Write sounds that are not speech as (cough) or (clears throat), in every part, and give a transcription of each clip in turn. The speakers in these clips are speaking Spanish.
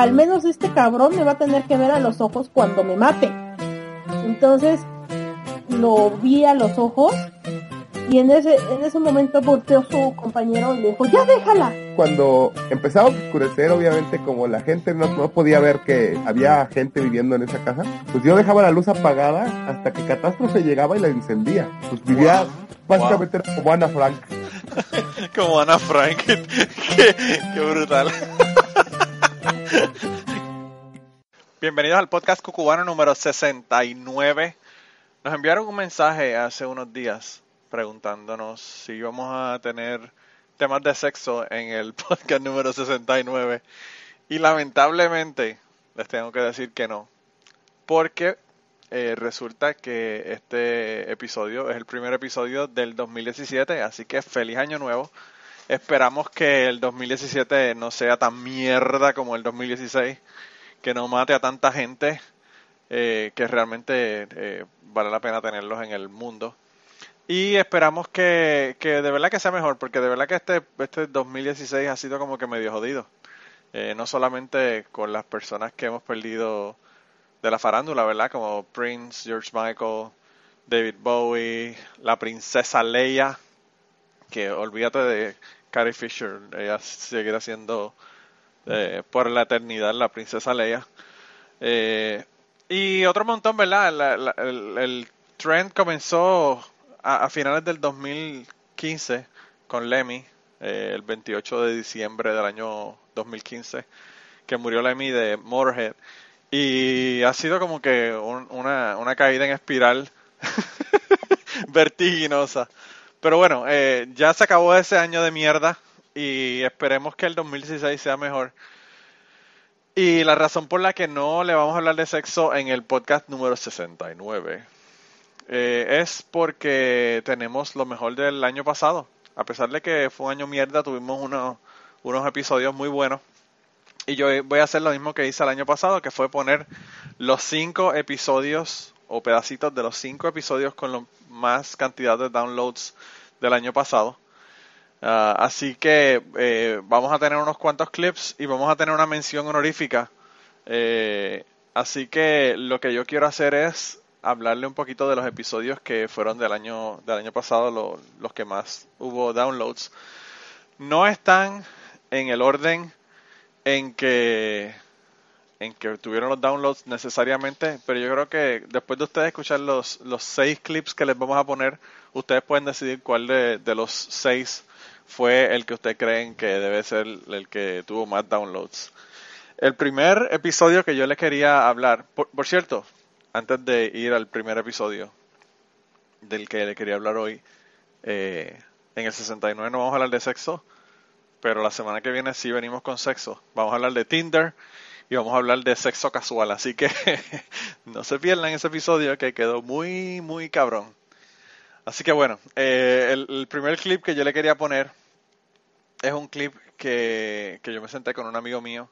al, menos este cabrón me va a tener que ver a los ojos cuando me mate. Entonces lo vi a los ojos y en ese, en ese momento volteó su compañero y le dijo, ya déjala. Cuando empezaba a oscurecer, obviamente como la gente no, no podía ver que había gente viviendo en esa casa, pues yo dejaba la luz apagada hasta que Catástrofe llegaba y la encendía. Pues vivía básicamente como Ana Frank. (laughs) Como Ana Frank. (laughs) qué, qué brutal. Bienvenidos al podcast cucubano número 69. Nos enviaron un mensaje hace unos días preguntándonos si íbamos a tener temas de sexo en el (laughs) podcast número 69. Y lamentablemente les tengo que decir que no. Porque eh, resulta que este episodio es el primer episodio del 2017, así que feliz año nuevo. Esperamos que el 2017 no sea tan mierda como el 2016, que no mate a tanta gente, eh, que realmente eh, vale la pena tenerlos en el mundo. Y esperamos que, que, de verdad que sea mejor, porque de verdad que este, este 2016 ha sido como que medio jodido. Eh, no solamente con las personas que hemos perdido de la farándula, ¿verdad? Como Prince, George Michael, David Bowie, la princesa Leia, que olvídate de Carrie Fisher, ella seguirá siendo eh, por la eternidad la princesa Leia. Eh, y otro montón, ¿verdad? La, la, el, trend comenzó a, a, finales del 2015 con Lemmy, eh, el 28 de diciembre del año 2015, que murió Lemmy de Motorhead. Y ha sido como que un, una, una caída en espiral (laughs) vertiginosa. Pero bueno, eh, ya se acabó ese año de mierda y esperemos que el 2016 sea mejor. Y la razón por la que no le vamos a hablar de sexo en el podcast número 69 eh, es porque tenemos lo mejor del año pasado. A pesar de que fue un año mierda, tuvimos unos, unos episodios muy buenos. Y yo voy a hacer lo mismo que hice el año pasado, que fue poner los cinco episodios o pedacitos de los cinco episodios con la más cantidad de downloads del año pasado. Uh, así que eh, vamos a tener unos cuantos clips y vamos a tener una mención honorífica. Eh, así que lo que yo quiero hacer es hablarle un poquito de los episodios que fueron del año del año pasado, lo, los que más hubo downloads. No están en el orden en que en que tuvieron los downloads necesariamente, pero yo creo que después de ustedes escuchar los, los seis clips que les vamos a poner, ustedes pueden decidir cuál de, de los seis fue el que ustedes creen que debe ser el que tuvo más downloads. El primer episodio que yo les quería hablar, por, por cierto, antes de ir al primer episodio del que le quería hablar hoy, eh, en el 69 no vamos a hablar de sexo, pero la semana que viene sí venimos con sexo. Vamos a hablar de Tinder y vamos a hablar de sexo casual, así que (laughs) no se pierdan ese episodio que quedó muy, muy cabrón. Así que bueno, eh, el, primer clip que yo le quería poner es un clip que, que yo me senté con un amigo mío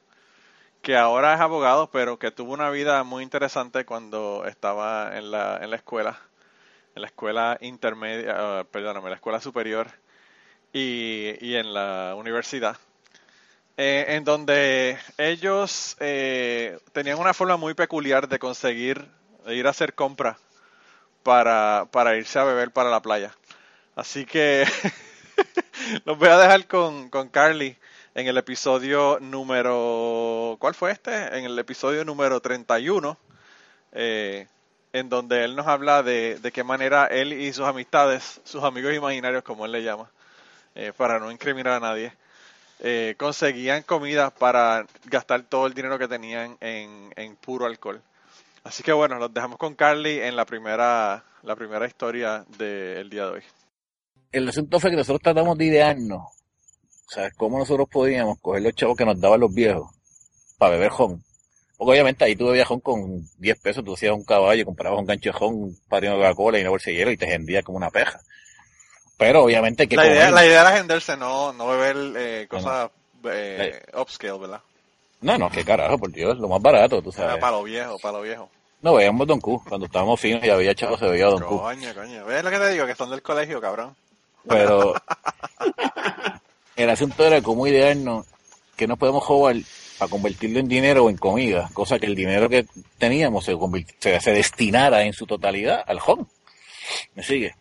que ahora es abogado, pero que tuvo una vida muy interesante cuando estaba en la, en la escuela, en la escuela intermedia, uh, perdóname, la escuela superior y, y en la universidad, eh, en donde ellos eh, tenían una forma muy peculiar de conseguir de ir a hacer compras para, para irse a beber para la playa. Así que (laughs) los voy a dejar con, con Carly en el episodio número... ¿Cuál fue este? En el episodio número 31, eh, en donde él nos habla de, de, qué manera él y sus amistades, sus amigos imaginarios, como él le llama, eh, para no incriminar a nadie, eh, conseguían comida para gastar todo el dinero que tenían en, puro alcohol. Así que bueno, los dejamos con Carly en la primera, la primera historia del día de hoy. El asunto fue que nosotros tratamos de idearnos o sea, cómo nosotros podíamos coger los chavos que nos daban los viejos para beber jón. Porque obviamente ahí tú bebías jón con 10 pesos, tú hacías un caballo, comprabas un gancho de jón, un de Coca-Cola y una bolsa de hielo y te gendía como una peja. Pero obviamente que la idea, la idea era genderse, no, no beber eh, cosas no, no. eh, upscale, ¿verdad? No, no, qué carajo, por Dios, lo más barato, tú sabes. Era para lo viejo, para lo viejo. No, veíamos Don Q, cuando estábamos finos y había chavos, se veía Don Q. Coño, coño, ¿ves lo que te digo? Que son del colegio, cabrón. Pero (laughs) el asunto era cómo idearnos que no podemos jugar para convertirlo en dinero o en comida, cosa que el dinero que teníamos se, se destinara en su totalidad al home. ¿Me sigue?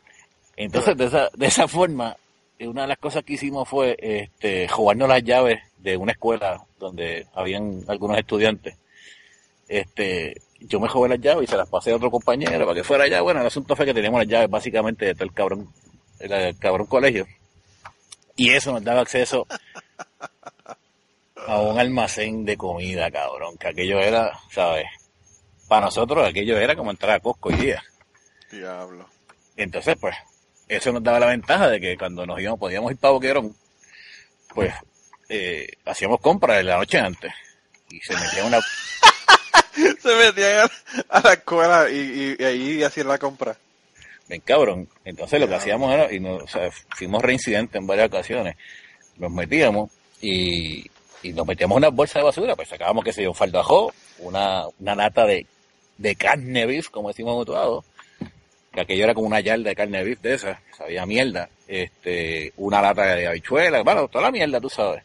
Entonces, de esa, de esa forma, eh, una de las cosas que hicimos fue este, jugarnos las llaves de una escuela donde habían algunos estudiantes. Este, yo me jugué las llaves y se las pasé a otro compañero para que fuera allá. Bueno, el asunto fue que teníamos las llaves básicamente de todo el cabrón, el cabrón colegio. Y eso nos daba acceso a un almacén de comida, cabrón, que aquello era, ¿sabes? Para nosotros aquello era como entrar a Costco hoy día. Diablo. Entonces, pues, eso nos daba la ventaja de que cuando nos íbamos, podíamos ir para Boquerón, pues, eh, hacíamos compras la noche antes. Y se metía una, (laughs) Se metían a, la escuela y, y, y ahí hacían la compra. ven cabrón. Entonces lo que hacíamos era, y nos, o sea, fuimos reincidentes en varias ocasiones, nos metíamos y, y nos metíamos una bolsa de basura, pues sacábamos, que sé yo, un ajo, una, una lata de, de carne beef, como decimos mutuado, que aquello era como una yarda de carne beef de esa, sabía mierda, este, una lata de habichuelas, bueno, toda la mierda, tú sabes.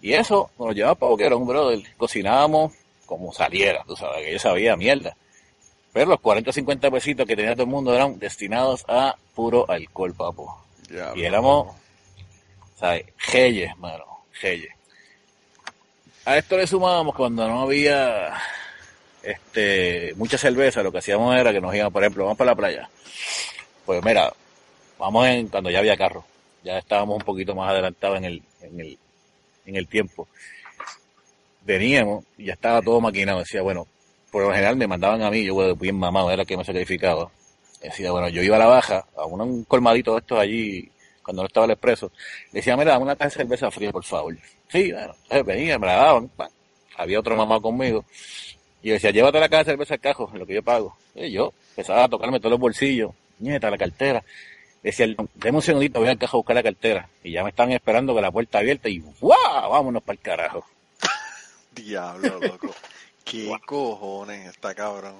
Y eso nos llevaba para Boquerón, brother. Cocinábamos como saliera, tú sabes, que yo sabía mierda. Pero los 40 o 50 pesitos que tenía todo el mundo eran destinados a puro alcohol, papo. Y éramos, ¿sabes? Geyes, mano, geyes. A esto le sumábamos cuando no había este mucha cerveza, lo que hacíamos era que nos íbamos, por ejemplo, vamos para la playa. Pues mira, vamos en cuando ya había carro. Ya estábamos un poquito más adelantados en el, en el, en el tiempo. Veníamos y ya estaba todo maquinado. Decía, bueno, por lo general me mandaban a mí, yo bueno, bien mamado, era el que me sacrificaba. Decía, bueno, yo iba a la baja, a un, un colmadito de estos allí, cuando no estaba el expreso. Decía, mira, dame una caja de cerveza fría, por favor. Sí, bueno, venía, me la daban. Había otro mamá conmigo. Y yo decía, llévate la caja de cerveza al cajo, lo que yo pago. Y yo empezaba a tocarme todos los bolsillos, nieta, la cartera. Decía, deme un segundito, voy al cajo a buscar la cartera. Y ya me estaban esperando con la puerta abierta y ¡guau! Vámonos para el carajo. (laughs) Diablo, loco. ¿Qué cojones está cabrón?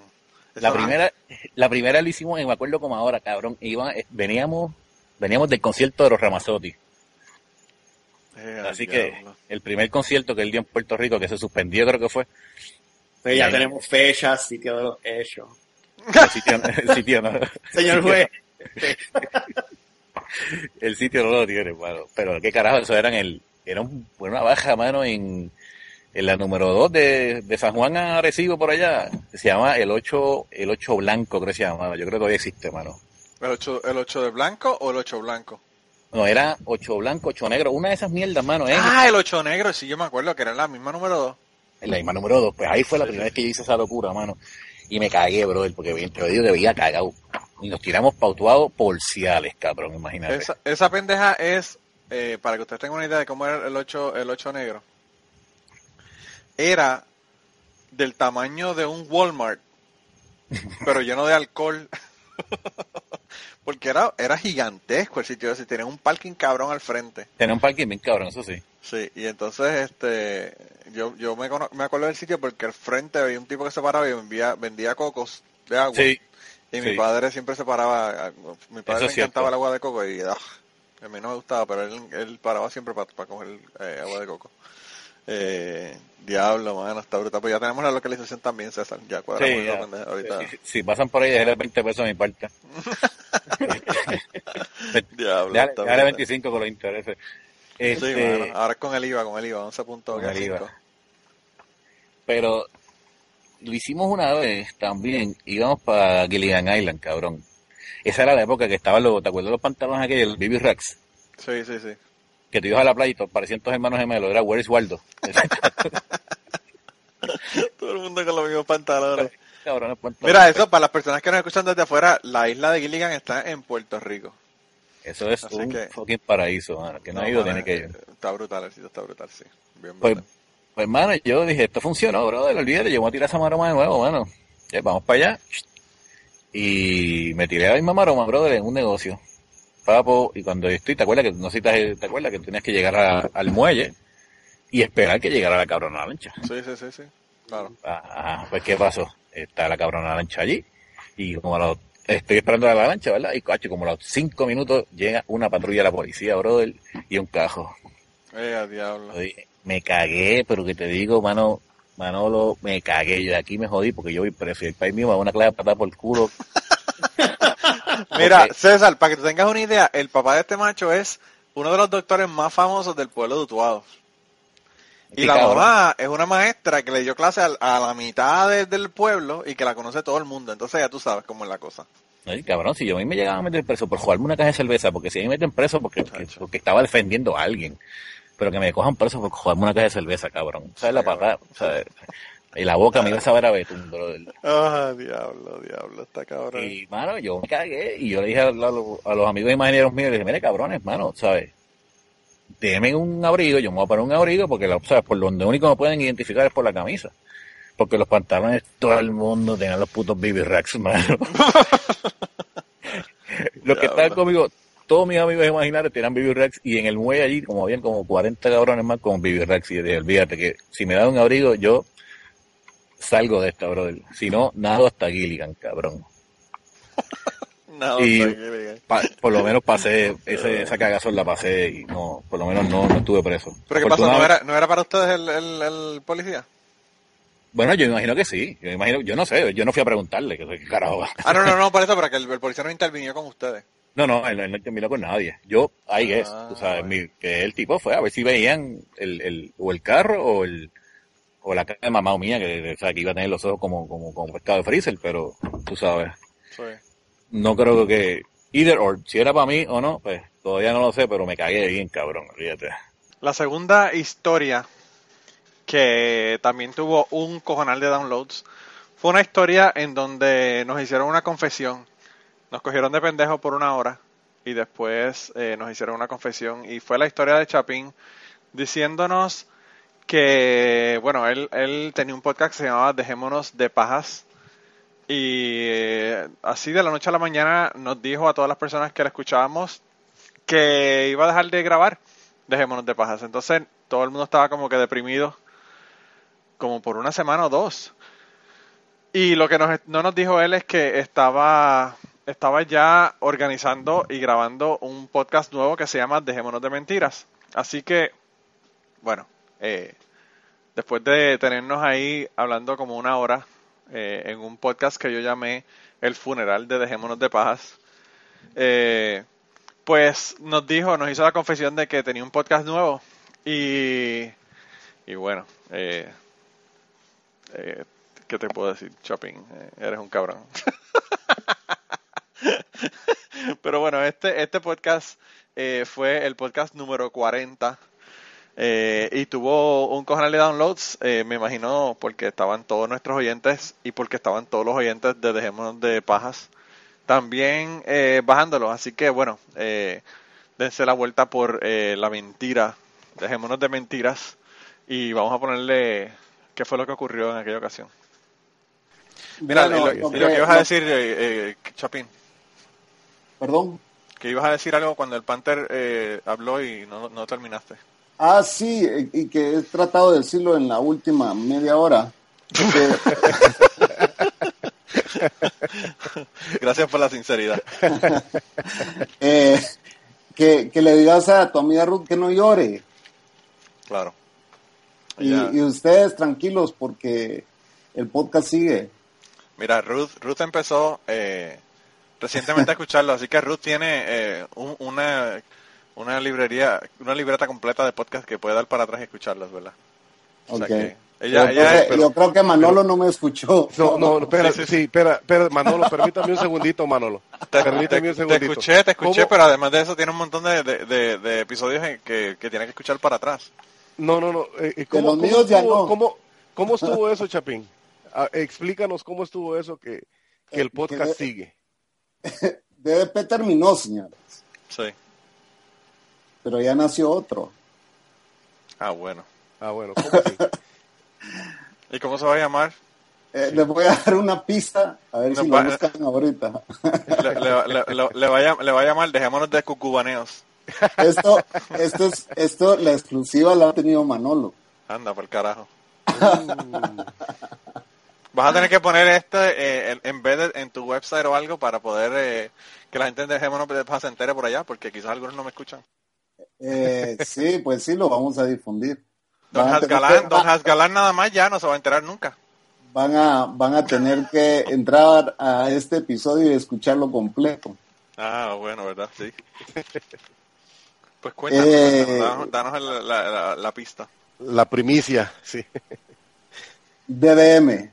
La primera, la primera lo hicimos, me acuerdo como ahora, cabrón. Iba, eh, veníamos, veníamos del concierto de los Ramazotti. Eh, Así que el primer concierto que él dio en Puerto Rico, que se suspendió, creo que fue. Pues ya tenemos fechas, sitio de los hechos. (laughs) El sitio, el sitio no, Señor juez, (laughs) el sitio no lo tiene, mano. Pero qué carajo, eso era en el, era un- una baja, mano, en, en la número 2 de, de San Juan a Arecibo por allá. Se llama el 8, el 8 blanco, creo que se llamaba. Yo creo que todavía existe, mano. ¿El 8, ¿El 8 de blanco o el 8 blanco? No, era 8 blanco, 8 negro. Una de esas mierdas, mano, es Ah, el 8 negro, sí, yo me acuerdo que era la misma número 2. En la misma número 2. Pues ahí fue la primera vez que yo hice esa locura, mano. Y me cagué, brother, porque bien, te digo que veía cagado. Y nos tiramos pautuados porciales, cabrón, imagínate. Esa, esa pendeja es, eh, para que ustedes tengan una idea de cómo era el 8, el 8 negro, era del tamaño de un Walmart, (laughs) pero lleno de alcohol. (laughs) Porque era, era gigantesco el sitio ese, tenía un parking cabrón al frente. Tenía un parking bien cabrón, eso sí. Sí, y entonces este yo, yo me, me acuerdo del sitio porque al frente había un tipo que se paraba y vendía, vendía cocos de agua. Sí, Y mi Sí. padre siempre se paraba, mi padre le encantaba el agua de coco y ah, a mí no me gustaba, pero él, él paraba siempre para coger eh, agua de coco. Eh, diablo, mano, está brutal. Pues ya tenemos la localización también, César. Ya cuadramos sí, ya. pendeja ahorita. Si, si pasan por ahí, déjale 20 pesos a mi parte. (laughs) (laughs) Diablo, brutal. 25 con los intereses. Sí, Este, mano. Ahora es con el IVA, con el IVA, 11 puntos. Con el IVA. pero lo hicimos una vez también. Íbamos para Gilligan Island, cabrón. Esa era la época que estaban los, ¿te acuerdas de los pantalones aquellos, los BB Rex? Sí, sí, sí. Que te ibas a la playa y todos parecían todos hermanos gemelos. Era Where is Waldo. (laughs) Todo el mundo con los mismos pantalones. Cabrones, pantalones. Mira, eso para las personas que nos escuchan desde afuera, la isla de Gilligan está en Puerto Rico. Eso es Así un que- fucking paraíso, mano. Que no, ha ido, tiene que ir. Está brutal, el sitio está brutal, sí. Bien Pues, brutal. pues, mano, yo dije, esto funcionó, brother, olvídate, yo voy a tirar esa maroma de nuevo, mano. Ya, vamos para allá. Y me tiré la misma maroma, brother, en un negocio. Papo, y cuando yo estoy, ¿te acuerdas que, no si te, acuerdas que tenías que llegar a- al muelle y esperar que llegara la cabrona lancha? Sí, sí, sí, sí. Claro. Ah, pues, ¿qué pasó? Está la cabrona lancha allí, y como a los, estoy esperando la lancha, ¿verdad? Y, cacho, como a los cinco minutos llega una patrulla de la policía, brother, y un cajo. Eh, diablo. Me cagué, pero que te digo, mano, Manolo, me cagué. Yo de aquí me jodí porque yo voy preso. El país mío me da una clave patada por el culo. (laughs) Mira. César, para que tú tengas una idea, el papá de este macho es uno de los doctores más famosos del pueblo de Utuado. Y la cabrón. mamá es una maestra que le dio clase al- a, la mitad de- del pueblo y que la conoce todo el mundo. Entonces ya tú sabes cómo es la cosa. Ay, cabrón, si yo a mí me llegaba a meter preso por jugarme una caja de cerveza, porque si a mí me meten preso porque, porque, estaba defendiendo a alguien, pero que me cojan preso por jugarme una caja de cerveza, cabrón. ¿Sabes la patada? ¿Sabes? Y la boca me iba a saber a betún, brother. Ah, diablo, diablo, está cabrón. Y, mano, yo me cagué y yo le dije a, los- a los amigos imagineros míos, le dije, mire, cabrones, mano, ¿sabes? Déjenme un abrigo, yo me voy a poner un abrigo porque, la, ¿sabes? Por donde único me pueden identificar es por la camisa. Porque los pantalones, todo el mundo tenía los putos baby racks, mano. (laughs) los que estaban conmigo, todos mis amigos imaginarios tenían baby racks y en el muelle allí, como habían como 40 cabrones más con baby racks. Y yo dije, olvídate que si me da un abrigo, yo salgo de esta, brother. Si no, nado hasta Gilligan, cabrón. (laughs) No, y-. Pa- por lo menos pasé, ese, esa cagazón la pasé y no, por lo menos no, no estuve preso. ¿Pero qué pasó? ¿No era, ¿No era para ustedes el, el, el policía? Bueno, yo imagino que sí, yo imagino, yo no sé, yo no fui a preguntarle, que qué carajo. Ah, no, no, no, por eso, para que el, el policía no intervinió con ustedes. No, no, él, él no terminó con nadie. Yo, ahí es, Ah, tú sabes, mi- que el tipo fue a ver si veían el, el, o el carro o el, o la cara de mamá mía, que, o sea, que iba a tener los ojos como, como, como pescado de freezer, pero tú sabes, Sí. No creo que, either or, si era para mí o no, pues todavía no lo sé, pero me cagué bien, cabrón, fíjate. La segunda historia, que también tuvo un cojonal de downloads, fue una historia en donde nos hicieron una confesión. Nos cogieron de pendejo por una hora y después eh, nos hicieron una confesión. Y fue la historia de Chapín diciéndonos que, bueno, él, él tenía un podcast que se llamaba Dejémonos de Pajas. Y eh, así de la noche a la mañana nos dijo a todas las personas que la escuchábamos que iba a dejar de grabar Dejémonos de Pajas. Entonces todo el mundo estaba como que deprimido, como por una semana o dos. Y lo que nos- no nos dijo él es que estaba, estaba ya organizando y grabando un podcast nuevo que se llama Dejémonos de Mentiras. Así que, bueno, eh, después de tenernos ahí hablando como una hora eh, en un podcast que yo llamé El funeral de Dejémonos de Pajas, eh, pues nos dijo, nos hizo la confesión de que tenía un podcast nuevo y, y bueno, eh, eh, ¿qué te puedo decir, Chopin? Eh, eres un cabrón. (laughs) Pero bueno, este, este podcast eh, fue el podcast número 40 eh, y tuvo un cojonal de downloads, eh, me imagino porque estaban todos nuestros oyentes y porque estaban todos los oyentes de Dejémonos de Pajas también eh, bajándolo. Así que bueno, eh, dense la vuelta por eh, la mentira, dejémonos de mentiras y vamos a ponerle qué fue lo que ocurrió en aquella ocasión. Mira, Bueno, lo, que- ibas a decir, eh, eh, Chapín, Perdón. que ibas a decir algo cuando el Panther eh, habló y no, no terminaste. Ah, sí, y que he tratado de decirlo en la última media hora. (laughs) Gracias por la sinceridad. (laughs) eh, que, que le digas a tu amiga Ruth que no llore. Claro. Y, y ustedes tranquilos porque el podcast sigue. Mira, Ruth, Ruth empezó eh, recientemente a escucharlo, así que Ruth tiene eh, un- una, una librería, una libreta completa de podcast que puede dar para atrás y escucharlos, ¿verdad? O sea que ella, yo, ella creo es- que, pero- yo creo que Manolo no me escuchó. No, no, espera, Sí, sí, sí, espera, espera, Manolo, permítame un segundito, Manolo. te, Permíteme te- un te segundito. escuché, te escuché, ¿Cómo? pero además de eso tiene un montón de, de, de- de episodios en que, que tiene que escuchar para atrás. No, no, no. eh, eh, ¿cómo, los cómo míos ya estuvo, no. cómo- cómo (laughs) estuvo eso, Chapín? Ah, explícanos cómo estuvo eso que, que el Eh, podcast que- sigue. (laughs) DDP terminó, señores, Sí. Pero ya nació otro. Ah, bueno. Ah, bueno, ¿cómo así? (laughs) ¿Y cómo se va a llamar? Eh, Les voy a dar una pista, a ver No, si lo buscan ahorita. (laughs) Le, le- le- le- le va a, llam- le va a llamar Dejémonos de Cucubaneos. (laughs) Esto, esto, es, esto, la exclusiva la ha tenido Manolo. Anda, por carajo. Vas a tener que poner este eh, en- embedded en tu website o algo para poder eh, que la gente de Dejémonos de Paz se entere por allá, porque quizás algunos no me escuchan. Eh, sí, pues sí, lo vamos a difundir. Don Van Hasgalán, que- Don Hasgalán nada más ya no se va a enterar nunca. van a, van a tener que entrar a este episodio y escucharlo completo. Ah, bueno, ¿verdad? Sí. (laughs) Pues cuéntanos, Eh, danos, la, la- la pista. La primicia, sí. DDM.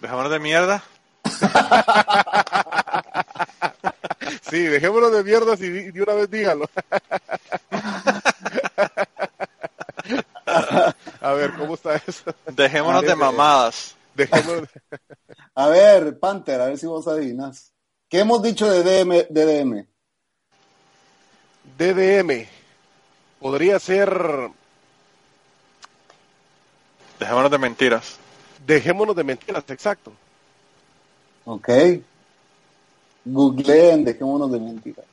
Dejémonos de mierda. (laughs) Sí, dejémonos de mierdas y de una vez dígalo. A ver, ¿cómo está eso? Dejémonos de mamadas. Dejémonos... (laughs) A ver, Panther, a ver si vos adivinas. ¿Qué hemos dicho de DM, DDM? DDM. Podría ser... Dejémonos de mentiras. Dejémonos de mentiras, exacto. Ok. Googleen, dejémonos de mentiras.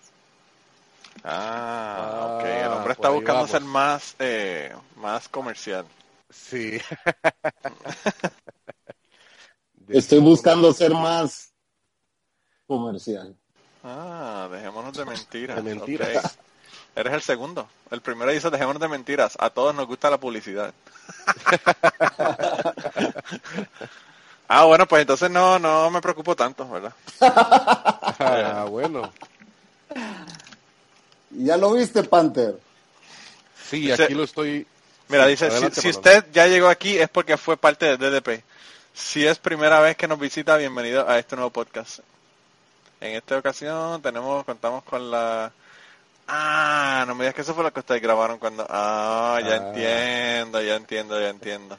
Ah, ok. Ah, El hombre está buscando ser más, eh, más comercial. Sí. (laughs) Estoy buscando ser más comercial. Ah, dejémonos de mentiras. De mentiras. ok. Eres el segundo. El primero dice dejémonos de mentiras. A todos nos gusta la publicidad. (laughs) ah, bueno, pues entonces no, no me preocupo tanto, ¿verdad? (laughs) Ah, bueno. ¿Ya lo viste, Panther? Sí, Dice- aquí lo estoy... Mira, Sí, dice, si, adelante, si usted ya llegó aquí es porque fue parte de DDP. Si es primera vez que nos visita, bienvenido a este nuevo podcast. En esta ocasión tenemos, contamos con la... Ah, no me digas que eso fue lo que ustedes grabaron cuando... Ah, ya Ah. entiendo, ya entiendo, ya entiendo.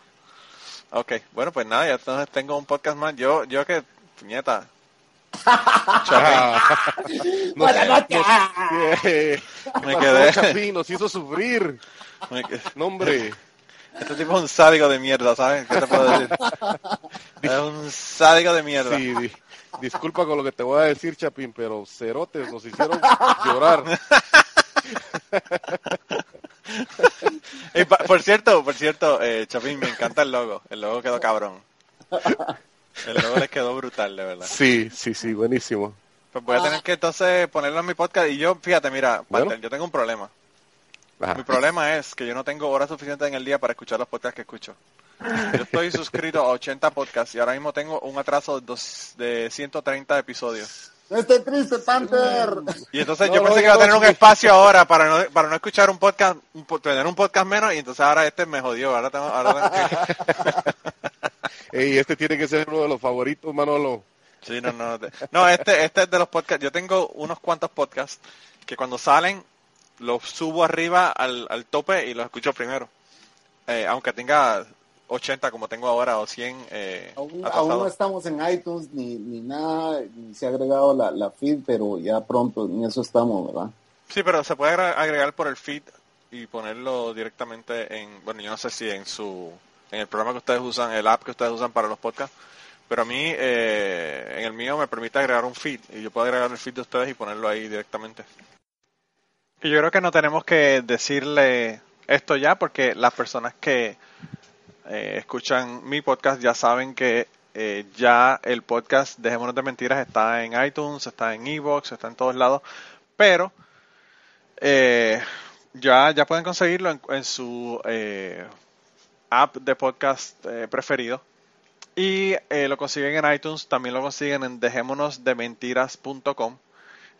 Ok, bueno, pues nada, ya entonces tengo un podcast más. Yo, yo que, puñeta. (laughs) Ah, (laughs) Buenas noches. (laughs) Me quedé. Chapín nos hizo sufrir. me quedé- No, hombre. Este tipo es un sádico de mierda, ¿sabes? ¿Qué te puedo decir? es un sádico de mierda. Sí, di- disculpa con lo que te voy a decir, Chapín, pero cerotes nos hicieron llorar. (laughs) Pa- por cierto, por cierto, eh, Chapín, me encanta el logo. El logo quedó cabrón. El logo les quedó brutal, de verdad. Sí, sí, sí, buenísimo. Pues voy a tener que entonces ponerlo en mi podcast. Y yo, fíjate, mira, Bueno. Yo tengo un problema. Ajá. Mi problema es que yo no tengo horas suficientes en el día para escuchar los podcasts que escucho. Yo estoy suscrito a 80 podcasts y ahora mismo tengo un atraso de, dos- de 130 episodios. No esté triste, Panther. Y entonces No, yo no, pensé que iba a tener un espacio ahora para no, para no escuchar un podcast, un tener un podcast menos y entonces ahora este me jodió. Ahora tengo, ahora tengo que... (laughs) Ey, este tiene que ser uno de los favoritos, Manolo. Sí, no, no. No, este, este es de los podcasts. Yo tengo unos cuantos podcasts que cuando salen los subo arriba al, al tope y los escucho primero. Eh, aunque tenga 80 como tengo ahora o 100 eh, Aún, aún no estamos en iTunes ni, ni nada, ni se ha agregado la, la feed, pero ya pronto en eso estamos, ¿verdad? Sí, pero se puede agregar por el feed y ponerlo directamente en, bueno, yo no sé si en su, en el programa que ustedes usan, el app que ustedes usan para los podcasts, pero a mí, eh, en el mío me permite agregar un feed y yo puedo agregar el feed de ustedes y ponerlo ahí directamente. Y yo creo que no tenemos que decirle esto ya porque las personas que eh, escuchan mi podcast ya saben que eh, ya el podcast Dejémonos de Mentiras está en iTunes, está en Evox, está en todos lados, pero eh, ya, ya pueden conseguirlo en, su eh, app de podcast eh, preferido. Y eh, lo consiguen en iTunes, también lo consiguen en dejémonosdementiras.com.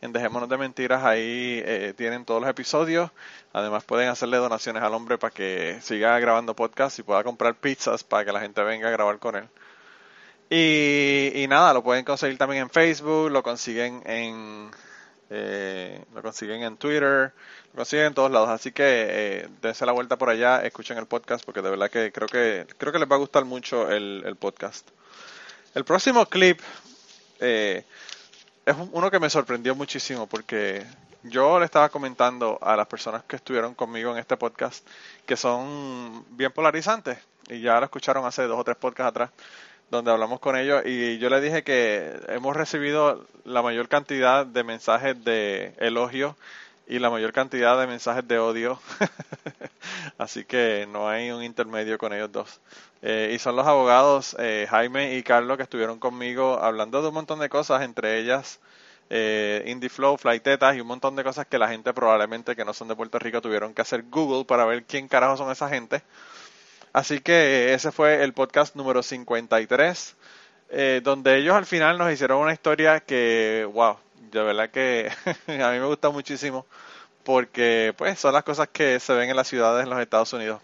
En Dejémonos de Mentiras ahí eh, tienen todos los episodios. Además pueden hacerle donaciones al hombre para que siga grabando podcast y pueda comprar pizzas para que la gente venga a grabar con él. Y, y nada, lo pueden conseguir también en Facebook, lo consiguen en eh, lo consiguen en Twitter, lo consiguen en todos lados. Así que eh, dense la vuelta por allá, escuchen el podcast porque de verdad que creo que creo que les va a gustar mucho el, el podcast. El próximo clip eh, es un- uno que me sorprendió muchísimo porque yo le estaba comentando a las personas que estuvieron conmigo en este podcast que son bien polarizantes y ya lo escucharon hace dos o tres podcasts atrás donde hablamos con ellos y yo les dije que hemos recibido la mayor cantidad de mensajes de elogio y la mayor cantidad de mensajes de odio. (laughs) Así que no hay un intermedio con ellos dos. Eh, y son los abogados eh, Jaime y Carlos que estuvieron conmigo hablando de un montón de cosas, entre ellas eh, Indie Flow, Flytetas y un montón de cosas que la gente probablemente que no son de Puerto Rico tuvieron que hacer Google para ver quién carajo son esa gente. Así que ese fue el podcast número 53, eh, donde ellos al final nos hicieron una historia que, wow, de verdad que (laughs) a mí me gusta muchísimo porque pues son las cosas que se ven en las ciudades en los Estados Unidos.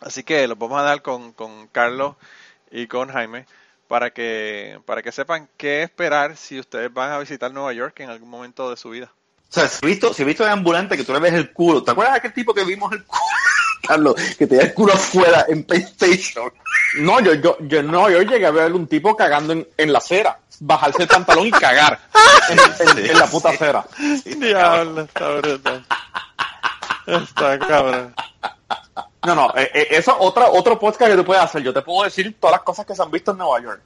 Así que los vamos a dar con, con Carlos y con Jaime para que para que sepan qué esperar si ustedes van a visitar Nueva York en algún momento de su vida. O sea, si he visto, si he visto en ambulante que tú le ves el culo, ¿te acuerdas de aquel tipo que vimos el culo? (laughs) Carlos, que tenía el culo afuera en PlayStation. No, yo, yo, yo no, yo llegué a ver un tipo cagando en, en la acera, bajarse el pantalón y cagar (laughs) en, en- en la puta acera. Diablo, está brutal. Está cabrón. No, no, eh, eh, eso es otra, otro podcast que tú puedes hacer. Yo te puedo decir todas las cosas que se han visto en Nueva York.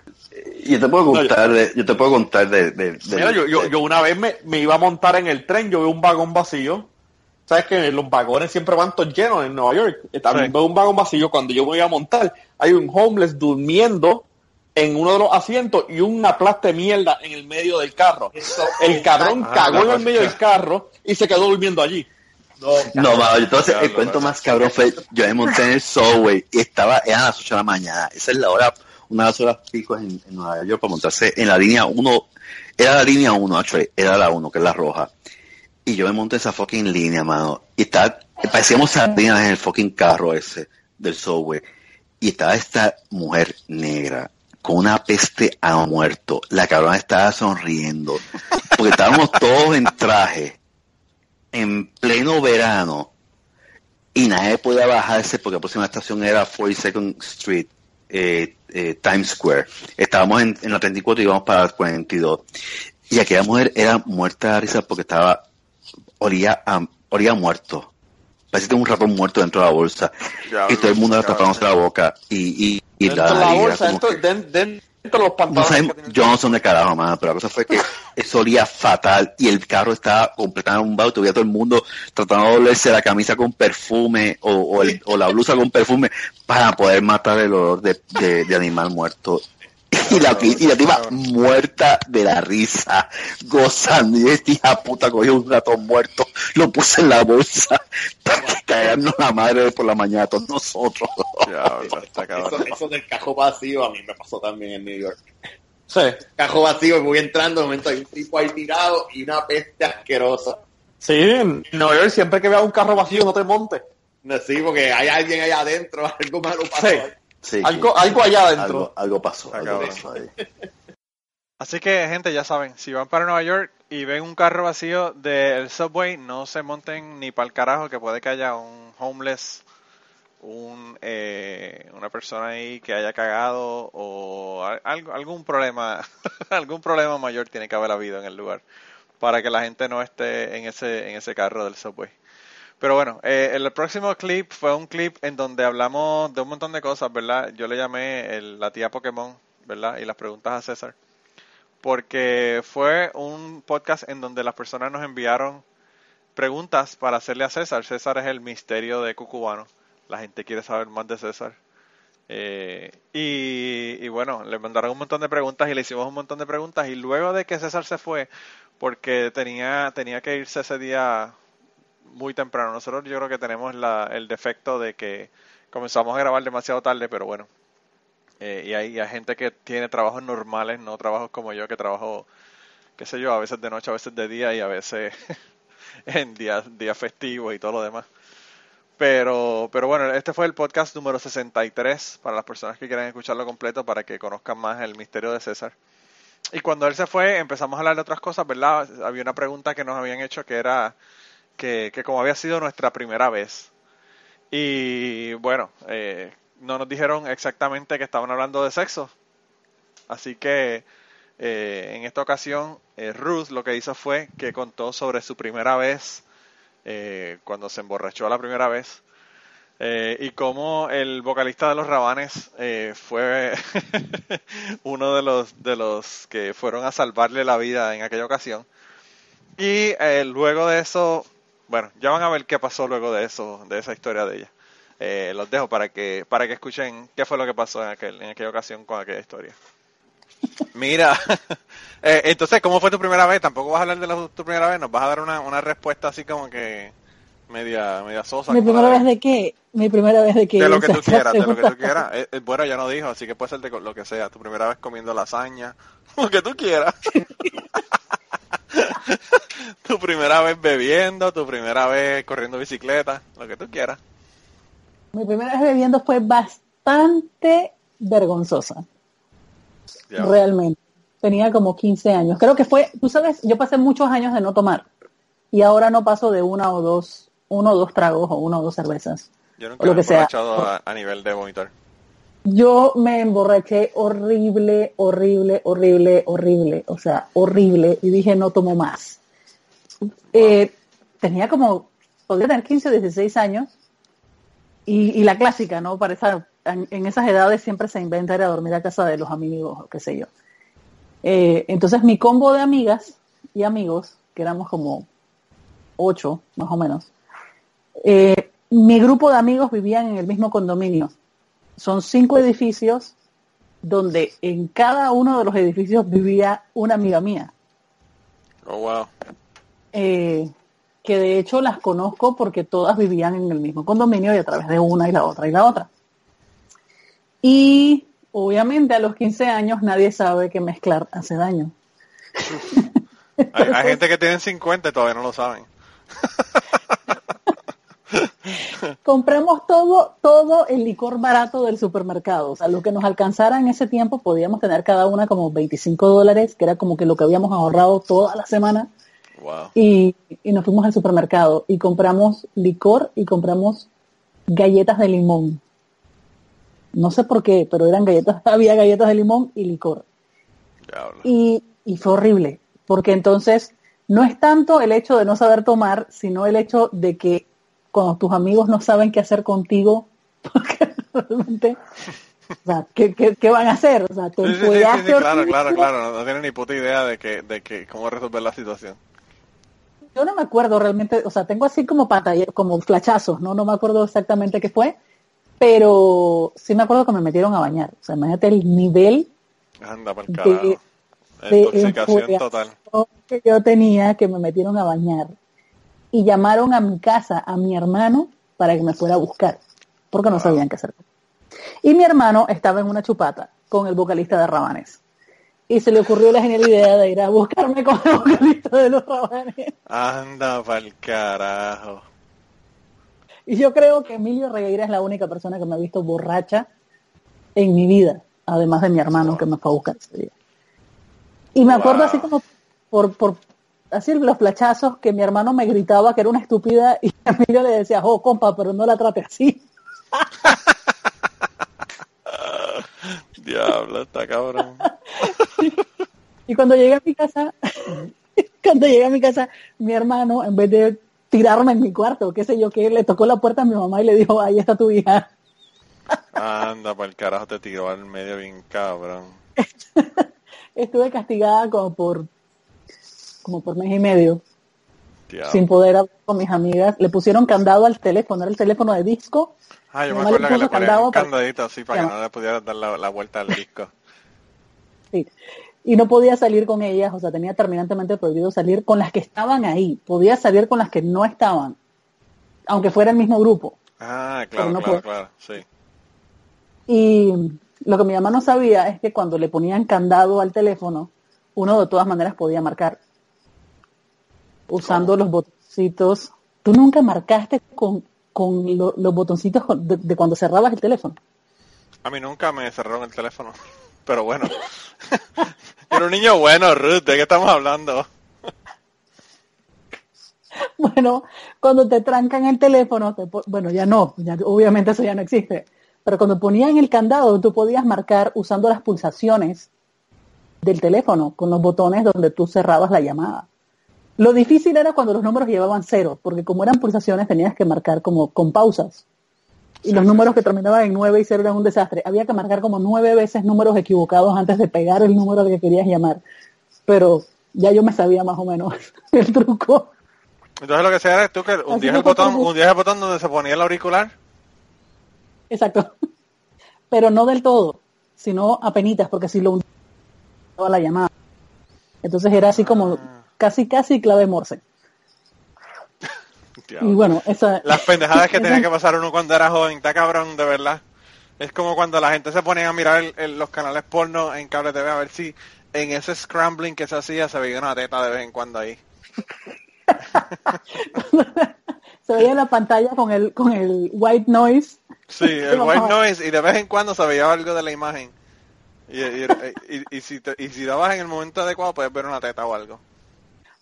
Y yo te puedo contar de, yo te puedo contar de, de- de- Mira, yo, yo, yo una vez me, me iba a montar en el tren, yo veo un vagón vacío. Sabes que los vagones siempre van todos llenos en Nueva York. Y También Sí. veo un vagón vacío. Cuando yo me iba a montar, hay un homeless durmiendo en uno de los asientos y una plasta de mierda en el medio del carro. El cabrón Ah, cagó en el medio del carro y se quedó durmiendo allí. No, mano, entonces el cuento más cabrón fue, yo me monté en el subway y estaba, eran las 8 de la mañana, esa es la hora, una de las horas picos en, en Nueva York para montarse en la línea 1, era la línea 1, actually, era la 1, que es la roja. Y yo me monté en esa fucking línea, mano, y estaba, parecíamos sardinas en el fucking carro ese del subway. Y estaba esta mujer negra con una peste a muerto. La cabrona estaba sonriendo. Porque estábamos todos en traje en pleno verano y nadie podía bajarse porque la próxima estación era 42nd Street, eh, eh, Times Square. Estábamos en, en la 34 y íbamos para la 42. Y aquella mujer era muerta de risa porque estaba, olía olía muerto. Parecía un ratón muerto dentro de la bolsa. y todo el mundo era tapándose la boca. Y, y, y Dentro de la bolsa, como dentro, que- den- dentro de los no pantalones. sabemos, que tiene- yo no sé dónde carajo, mano, pero la cosa fue que (laughs) eso olía fatal y el carro estaba completamente arrumbado y todavía todo el mundo tratando de olerse la camisa con perfume o, o, el- o la blusa con perfume para poder matar el olor de, de- de animal muerto. Y la, y la tipa muerta de la risa, gozando. Y esta hija puta cogió un ratón muerto, lo puse en la bolsa (laughs) para que caernos la madre por la mañana todos nosotros. Diablo, está (laughs) cabrón. Eso, eso del cajo vacío a mí me pasó también en New York. Sí, Cajo vacío y voy entrando, de momento hay un tipo ahí tirado y una peste asquerosa. sí, en Nueva York siempre que veas un carro vacío no te montes. No, sí, porque hay alguien ahí adentro, (laughs) algo malo pasó. Sí. Sí, Algo, sí, algo allá adentro. algo, algo pasó. Está algo cabrón. pasó ahí. (laughs) Así que, gente, ya saben, si van para Nueva York y ven un carro vacío del subway, no se monten ni para el carajo, que puede que haya un homeless, un, eh, una persona ahí que haya cagado o al- algo, algún problema, (laughs) algún problema mayor tiene que haber habido en el lugar para que la gente no esté en ese, en ese carro del subway. Pero bueno, eh, el próximo clip fue un clip en donde hablamos de un montón de cosas, ¿verdad? Yo le llamé el- la tía Pokémon, ¿verdad? Y las preguntas a César porque fue un podcast en donde las personas nos enviaron preguntas para hacerle a César. César es el misterio de Cucubano. La gente quiere saber más de César. Eh, y, y bueno, le mandaron un montón de preguntas y le hicimos un montón de preguntas. Y luego de que César se fue, porque tenía, tenía que irse ese día muy temprano. Nosotros yo creo que tenemos la, el defecto de que comenzamos a grabar demasiado tarde, pero bueno, eh, y hay, hay gente que tiene trabajos normales, no trabajos como yo, que trabajo, qué sé yo, a veces de noche, a veces de día y a veces (laughs) en días día festivos y todo lo demás. Pero, pero bueno, este fue el podcast número 63 para las personas que quieran escucharlo completo para que conozcan más el misterio de César. Y cuando él se fue, empezamos a hablar de otras cosas, ¿verdad? Había una pregunta que nos habían hecho que era que, como había sido nuestra primera vez. Y bueno, eh, no nos dijeron exactamente que estaban hablando de sexo. Así que eh, en esta ocasión eh, Ruth lo que hizo fue que contó sobre su primera vez, cuando se emborrachó la primera vez, y cómo el vocalista de los Rabanes fue (laughs) uno de los, de los que fueron a salvarle la vida en aquella ocasión. Y luego de eso, bueno, ya van a ver qué pasó luego de eso, de esa historia de ella. Eh, los dejo para que para que escuchen qué fue lo que pasó en aquel en aquella ocasión con aquella historia. Mira, (laughs) eh, entonces, ¿cómo fue tu primera vez? Tampoco vas a hablar de la, tu primera vez, nos vas a dar una, una respuesta así como que media, media sosa. ¿Mi primera vez de qué? Mi primera vez de qué. De lo que tú quieras, de lo que tú (laughs) quieras. Eh, eh, bueno, ya no dijo, así que puede ser de lo que sea. Tu primera vez comiendo lasaña, (laughs) lo que tú quieras. (laughs) tu primera vez bebiendo, tu primera vez corriendo bicicleta, lo que tú quieras. Mi primera vez bebiendo fue bastante vergonzosa, Ya. realmente. Tenía como 15 años. Creo que fue, tú sabes, yo pasé muchos años de no tomar y ahora no paso de una o dos, uno o dos tragos o una o dos cervezas. Yo o nunca lo me he que sea. a, a nivel de vomitar. Yo me emborraché horrible, horrible, horrible, horrible, o sea, horrible, y dije no tomo más. Eh, tenía como, podría tener 15 o 16 años, y, y la clásica, ¿no? Para esa- en, en esas edades siempre se inventa ir a dormir a casa de los amigos, o qué sé yo. Eh, entonces mi combo de amigas y amigos, que éramos como ocho, más o menos, eh, mi grupo de amigos vivían en el mismo condominio son cinco edificios donde en cada uno de los edificios vivía una amiga mía, Oh, wow. eh, que de hecho las conozco porque todas vivían en el mismo condominio y a través de una y la otra y la otra. Y obviamente a los 15 años nadie sabe que mezclar hace daño. (laughs) Hay, hay gente que tiene 50 y todavía no lo saben. (laughs) (laughs) Compramos todo, todo el licor barato del supermercado. O sea, lo que nos alcanzara en ese tiempo podíamos tener cada una como 25 dólares, que era como que lo que habíamos ahorrado toda la semana. Wow. y, y nos fuimos al supermercado y compramos licor y compramos galletas de limón. No sé por qué, pero eran galletas, (laughs) había galletas de limón y licor. Y, y fue horrible, porque entonces no es tanto el hecho de no saber tomar, sino el hecho de que cuando tus amigos no saben qué hacer contigo, (laughs) porque realmente, o sea, ¿qué, qué, qué van a hacer? O sea, te Sí, claro, claro, claro. No, tienen ni puta idea de que, de que cómo resolver la situación. Yo no me acuerdo realmente, o sea, tengo así como pantalla, como flachazos, ¿no? No me acuerdo exactamente qué fue, pero sí me acuerdo que me metieron a bañar. O sea, imagínate el nivel Anda de, de Intoxicación total. que yo tenía que me metieron a bañar. Y llamaron a mi casa a mi hermano para que me fuera a buscar, porque no sabían qué hacer. Y mi hermano estaba en una chupata con el vocalista de Rabanes. Y se le ocurrió la genial idea de ir a buscarme con el vocalista de los Rabanes. Anda para el carajo. Y yo creo que Emilio Regueira es la única persona que me ha visto borracha en mi vida, además de mi hermano que me fue a buscar ese día. Y me acuerdo Wow. así como por, por así los flachazos que mi hermano me gritaba que era una estúpida y (laughs) Emilio le decía, oh compa, pero no la trate así. (laughs) Diablo, está cabrón. Y cuando llegué a mi casa, (laughs) cuando llegué a mi casa, mi hermano, en vez de tirarme en mi cuarto, qué sé yo, que le tocó la puerta a mi mamá y le dijo, ahí está tu hija. Anda para el carajo, te tiró al medio bien cabrón. Estuve castigada como por como por mes y medio, Diablo. sin poder hablar con mis amigas. Le pusieron candado al teléfono, era el teléfono de disco. Ah, yo me acuerdo que le ponían un candadito así para que no le pudieras dar la, la vuelta al disco. Sí. Y no podía salir con ellas, o sea, tenía terminantemente prohibido salir con las que estaban ahí. Podía salir con las que no estaban, aunque fuera el mismo grupo. Ah, claro, no claro, claro, sí. Y lo que mi mamá no sabía es que cuando le ponían candado al teléfono, uno de todas maneras podía marcar. Usando los botoncitos. ¿Tú nunca marcaste con, con lo- los botoncitos de, de cuando cerrabas el teléfono? A mí nunca me cerraron el teléfono. (laughs) Pero bueno. (laughs) Era un niño bueno, Ruth, ¿de qué estamos hablando? (laughs) Bueno, cuando te trancan el teléfono, te bueno, ya no, ya, obviamente eso ya no existe, pero cuando ponían el candado, tú podías marcar usando las pulsaciones del teléfono, con los botones donde tú cerrabas la llamada. Lo difícil era cuando los números llevaban cero, porque como eran pulsaciones tenías que marcar como con pausas. Y los números que terminaban en 9 y 0 eran un desastre. Había que marcar como nueve veces números equivocados antes de pegar el número al que querías llamar. Pero ya yo me sabía más o menos (laughs) el truco. Entonces lo que sea es tú que hundías que el botón, hundías el botón donde se ponía el auricular. Exacto. (laughs) Pero no del todo, sino a penitas, porque si lo la llamada. Entonces era así como casi, casi clave Morse. (laughs) Diablo. Y bueno, esa... Las pendejadas que (laughs) tenía que pasar uno cuando era joven, está cabrón, de verdad. Es como cuando la gente se ponía a mirar el- el- los canales porno en cable TV a ver si en ese scrambling que se hacía se veía una teta de vez en cuando ahí. (laughs) se veía la pantalla con el, con el white noise. Sí, el white noise y de vez en cuando se veía algo de la imagen. Y, y- y- y si te- y si dabas en el momento adecuado puedes ver una teta o algo.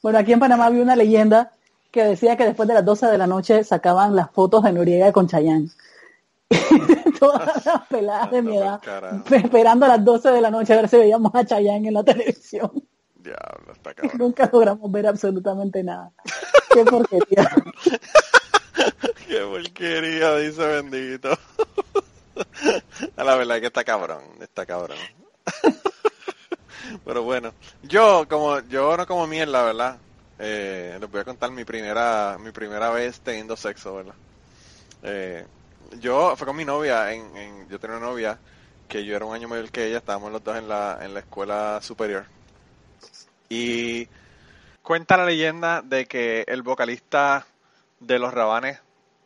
Bueno, aquí en Panamá había una leyenda que decía que después de las 12 de la noche sacaban las fotos de Noriega con Chayanne. (laughs) Todas las peladas de mi edad esperando a las 12 de la noche a ver si veíamos a Chayanne en la televisión. Diablo, está Y (laughs) cabrón. nunca logramos ver absolutamente nada. Qué porquería. (laughs) Qué porquería, dice bendito. A la verdad que está cabrón, está cabrón. Pero bueno, yo como yo no como mierda, ¿verdad? Eh, les voy a contar mi primera mi primera vez teniendo sexo, ¿verdad? Eh, yo fue con mi novia, en, en- yo tenía una novia que yo era un año mayor que ella, estábamos los dos en la en la escuela superior. Y cuenta la leyenda de que el vocalista de los Rabanes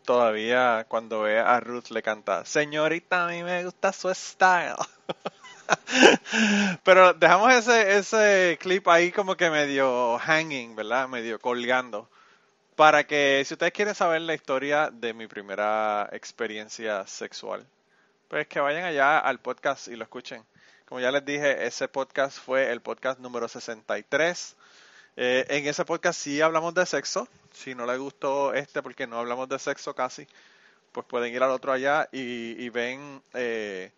todavía cuando ve a Ruth le canta, señorita, a mí me gusta su style. (laughs) (laughs) Pero dejamos ese, ese clip ahí como que medio hanging, ¿verdad? Medio colgando. Para que si ustedes quieren saber la historia de mi primera experiencia sexual, pues que vayan allá al podcast y lo escuchen. Como ya les dije, ese podcast fue el podcast número 63. Eh, en ese podcast sí hablamos de sexo. Si no les gustó este porque no hablamos de sexo casi, pues pueden ir al otro allá y, y ven, eh,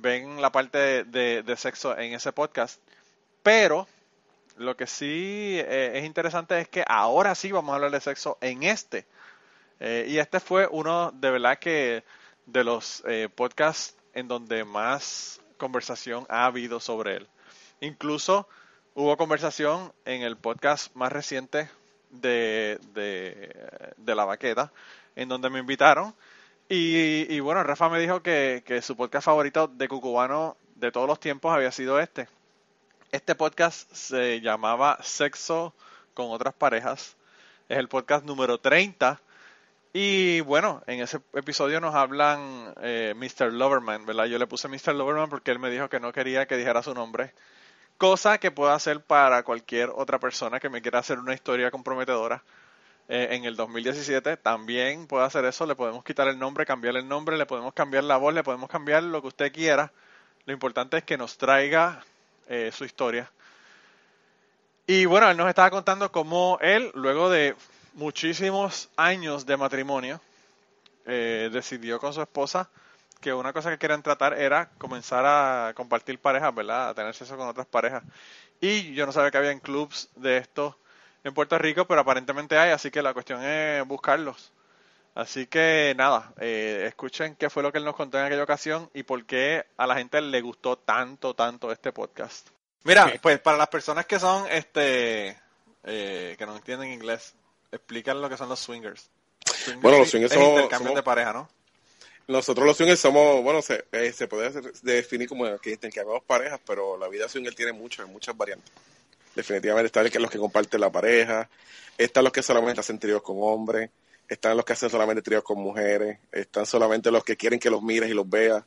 ven la parte de, sexo en ese podcast. Pero lo que sí eh, es interesante es que ahora sí vamos a hablar de sexo en este. Eh, y este fue uno de verdad que de los eh, podcasts en donde más conversación ha habido sobre él. Incluso hubo conversación en el podcast más reciente de, de, de La Baqueta, en donde me invitaron. Y, y bueno, Rafa me dijo que, su podcast favorito de Cucubano de todos los tiempos había sido este. Este podcast se llamaba Sexo con otras parejas. Es el podcast número 30. Y bueno, en ese episodio nos hablan eh, Mr. Loverman, ¿verdad? Yo le puse Mr. Loverman porque él me dijo que no quería que dijera su nombre. Cosa que puedo hacer para cualquier otra persona que me quiera hacer una historia comprometedora. Eh, en el 2017 también puedo hacer eso. Le podemos quitar el nombre, cambiar el nombre, le podemos cambiar la voz, le podemos cambiar lo que usted quiera. Lo importante es que nos traiga eh, su historia. Y bueno, él nos estaba contando cómo él, luego de muchísimos años de matrimonio, eh, decidió con su esposa que una cosa que querían tratar era comenzar a compartir parejas, ¿verdad? A tener sexo con otras parejas. Y yo no sabía que había en clubs de esto en Puerto Rico, pero aparentemente hay, así que la cuestión es buscarlos. Así que nada, eh, escuchen qué fue lo que él nos contó en aquella ocasión y por qué a la gente le gustó tanto, tanto este podcast. Mira, pues para las personas que son, este, eh, que no entienden inglés, explican lo que son los swingers. Swingers Bueno, los swingers es somos- intercambio somos- de pareja, ¿no? Nosotros los swingers somos, bueno, se, eh, se puede hacer- definir como que intercambiamos parejas, pero la vida swinger tiene muchas, muchas variantes. Definitivamente están los que comparten la pareja, están los que solamente hacen tríos con hombres, están los que hacen solamente tríos con mujeres, están solamente los que quieren que los mires y los veas,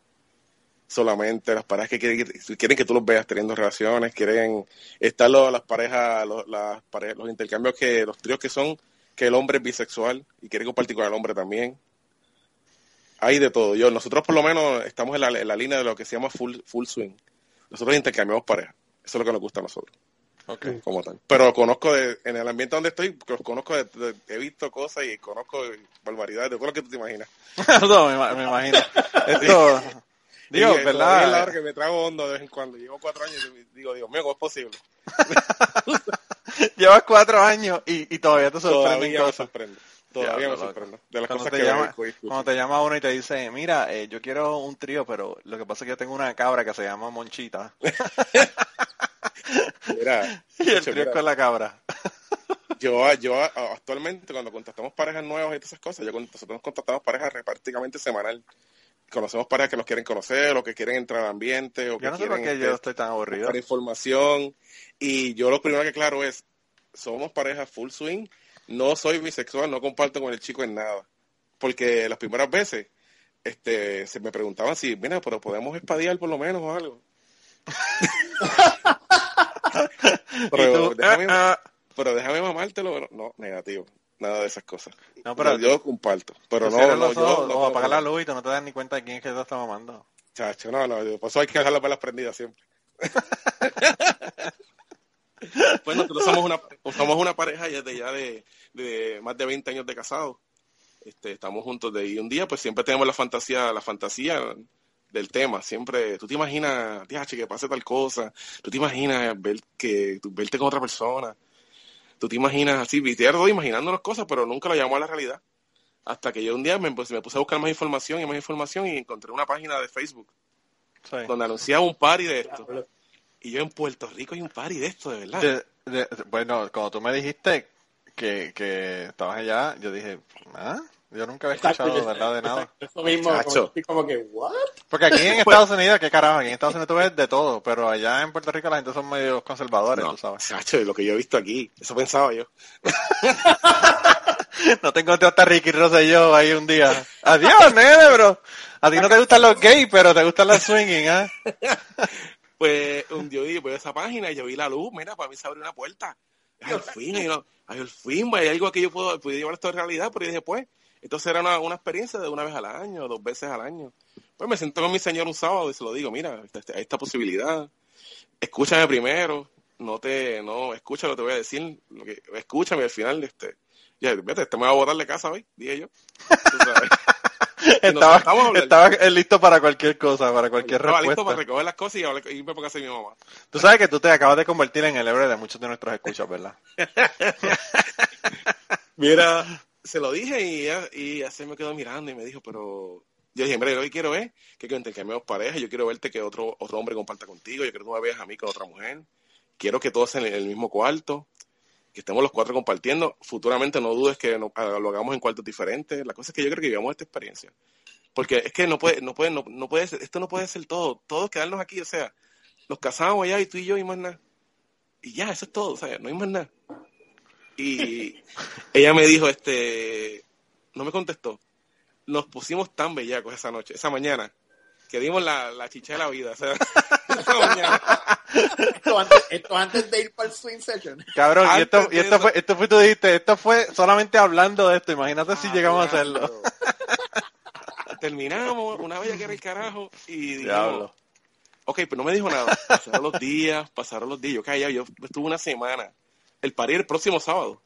solamente las parejas que quieren, quieren que tú los veas teniendo relaciones, quieren, están los- las parejas, los, los intercambios que, los tríos que son que el hombre es bisexual y quiere compartir con el hombre también hay de todo. Yo, nosotros por lo menos estamos en la, en la línea de lo que se llama full, full swing. Nosotros intercambiamos parejas. Eso es lo que nos gusta a nosotros. Como tal. Pero conozco de, en el ambiente donde estoy, los conozco de, de- he visto cosas y conozco barbaridades de todo lo que tú te imaginas. (laughs) no, me, me imagino. (laughs) Esto, digo, Y, ¿verdad? Es la hora que me trago hondo de vez en cuando. Llevo cuatro años y digo, Dios mío, ¿cómo es posible? (laughs) Llevas cuatro años y, y todavía te sorprenden Todavía me sorprende. Todavía me sorprende. De las Cuando cosas te que llama. Cuando te llama uno y te dice, mira, eh, yo quiero un trío, pero lo que pasa es que yo tengo una cabra que se llama Monchita. Mira, y el Che, trío es mira. con la cabra. Yo, yo actualmente cuando contactamos parejas nuevas y todas esas cosas, yo nosotros contactamos parejas re- prácticamente semanal. conocemos parejas que nos quieren conocer, o que quieren entrar al ambiente, o que Yo no sé por quieren qué yo este, estoy tan aburrido. información. Y yo lo primero que claro es, somos pareja full swing, no soy bisexual, no comparto con el chico en nada. Porque las primeras veces este, se me preguntaban si, mira, pero podemos espadear por lo menos o algo. Pero, déjame, Ah, ah. pero déjame mamártelo. pero no, negativo. Nada de esas cosas. No, pero yo comparto. Pero no, no, los yo ojos no o puedo apagar la luz y tú no te das ni cuenta de quién es que te está mamando. Chacho, no, no, yo- por eso hay que dejar las velas prendidas siempre. (laughs) pues nosotros somos una, somos una pareja ya de, ya de, de más de 20 años de casados. Este, estamos juntos de y un día pues siempre tenemos la fantasía, la fantasía del tema, siempre, tú te imaginas, "Diache, que pase tal cosa, tú te imaginas ver que, tú- verte con otra persona, tú te imaginas así, vitear imaginándonos cosas, pero nunca lo llamamos a la realidad. Hasta que yo un día me, pues, me puse a buscar más información y más información y encontré una página de Facebook Sí. donde anunciaba un party de esto. Y yo en Puerto Rico hay un party de esto, de verdad. De- de- bueno, cuando tú me dijiste que, que estabas allá, yo dije, ¿ah? Yo nunca había escuchado de verdad de nada. Eso mismo, Chacho. como, que, ¿what? Porque aquí en Estados Unidos, qué carajo, aquí en Estados Unidos tú ves de todo, pero allá en Puerto Rico la gente son medio conservadores, No, tú sabes. chacho, lo que yo he visto aquí, eso pensaba yo. (laughs) No te encontré hasta Ricky Rosselló ahí un día. Adiós, nene, bro. A ti no te gustan los gays, pero te gustan los swinging, ¿ah? (laughs) Pues un día vi pues, esa página y yo vi la luz, mira, para mí se abrió una puerta. Ay, al fin, ay, al fin, hay algo que yo puedo, puedo llevar esto a realidad, pero yo dije, pues, entonces era una, una experiencia de una vez al año, dos veces al año. Pues me senté con mi señor un sábado y se lo digo, mira, esta- hay esta posibilidad, escúchame primero, no te, no, escucha lo que te voy a decir, lo que, escúchame al final, este, ya, vete, este me va a botar de casa hoy, dije yo. Tú sabes. (laughs) Estaba, estaba listo para cualquier cosa, para cualquier Estaba listo respuesta. para recoger las cosas y hablar- y irme para casa de mi mamá. Tú sabes que tú te acabas de convertir en el héroe de muchos de nuestros escuchas, ¿verdad? (laughs) Mira, se lo dije y ella, y se me quedó mirando y me dijo, pero yo dije, lo que quiero es que, que intercambiemos pareja, yo quiero verte que otro, otro hombre comparta contigo, yo quiero que tú me veas a mí con otra mujer, quiero que todos en el, el mismo cuarto, que estemos los cuatro compartiendo, futuramente no dudes que no- ah, lo hagamos en cuartos diferentes, la cosa es que yo creo que vivamos esta experiencia, porque es que no puede, no puede, no, no puede ser, esto no puede ser todo, todos quedarnos aquí, o sea, nos casamos allá y tú y yo y más nada, y ya, eso es todo, o sea, no hay más nada. Y ella me dijo, este, no me contestó. Nos pusimos tan bellacos esa noche, esa mañana, que dimos la, la chicha de la vida. O sea, (laughs) esa mañana. Esto antes, esto antes de ir para el swing session. Cabrón, y esto, y esto fue, esto fue, tú dijiste, esto fue solamente hablando de esto, imagínate si llegamos a hacerlo. Terminamos, una bella que era el carajo, y dijimos, Diablo. ok, pero no me dijo nada. Pasaron los días, pasaron los días. Yo callado, yo estuve una semana. El parir el próximo sábado.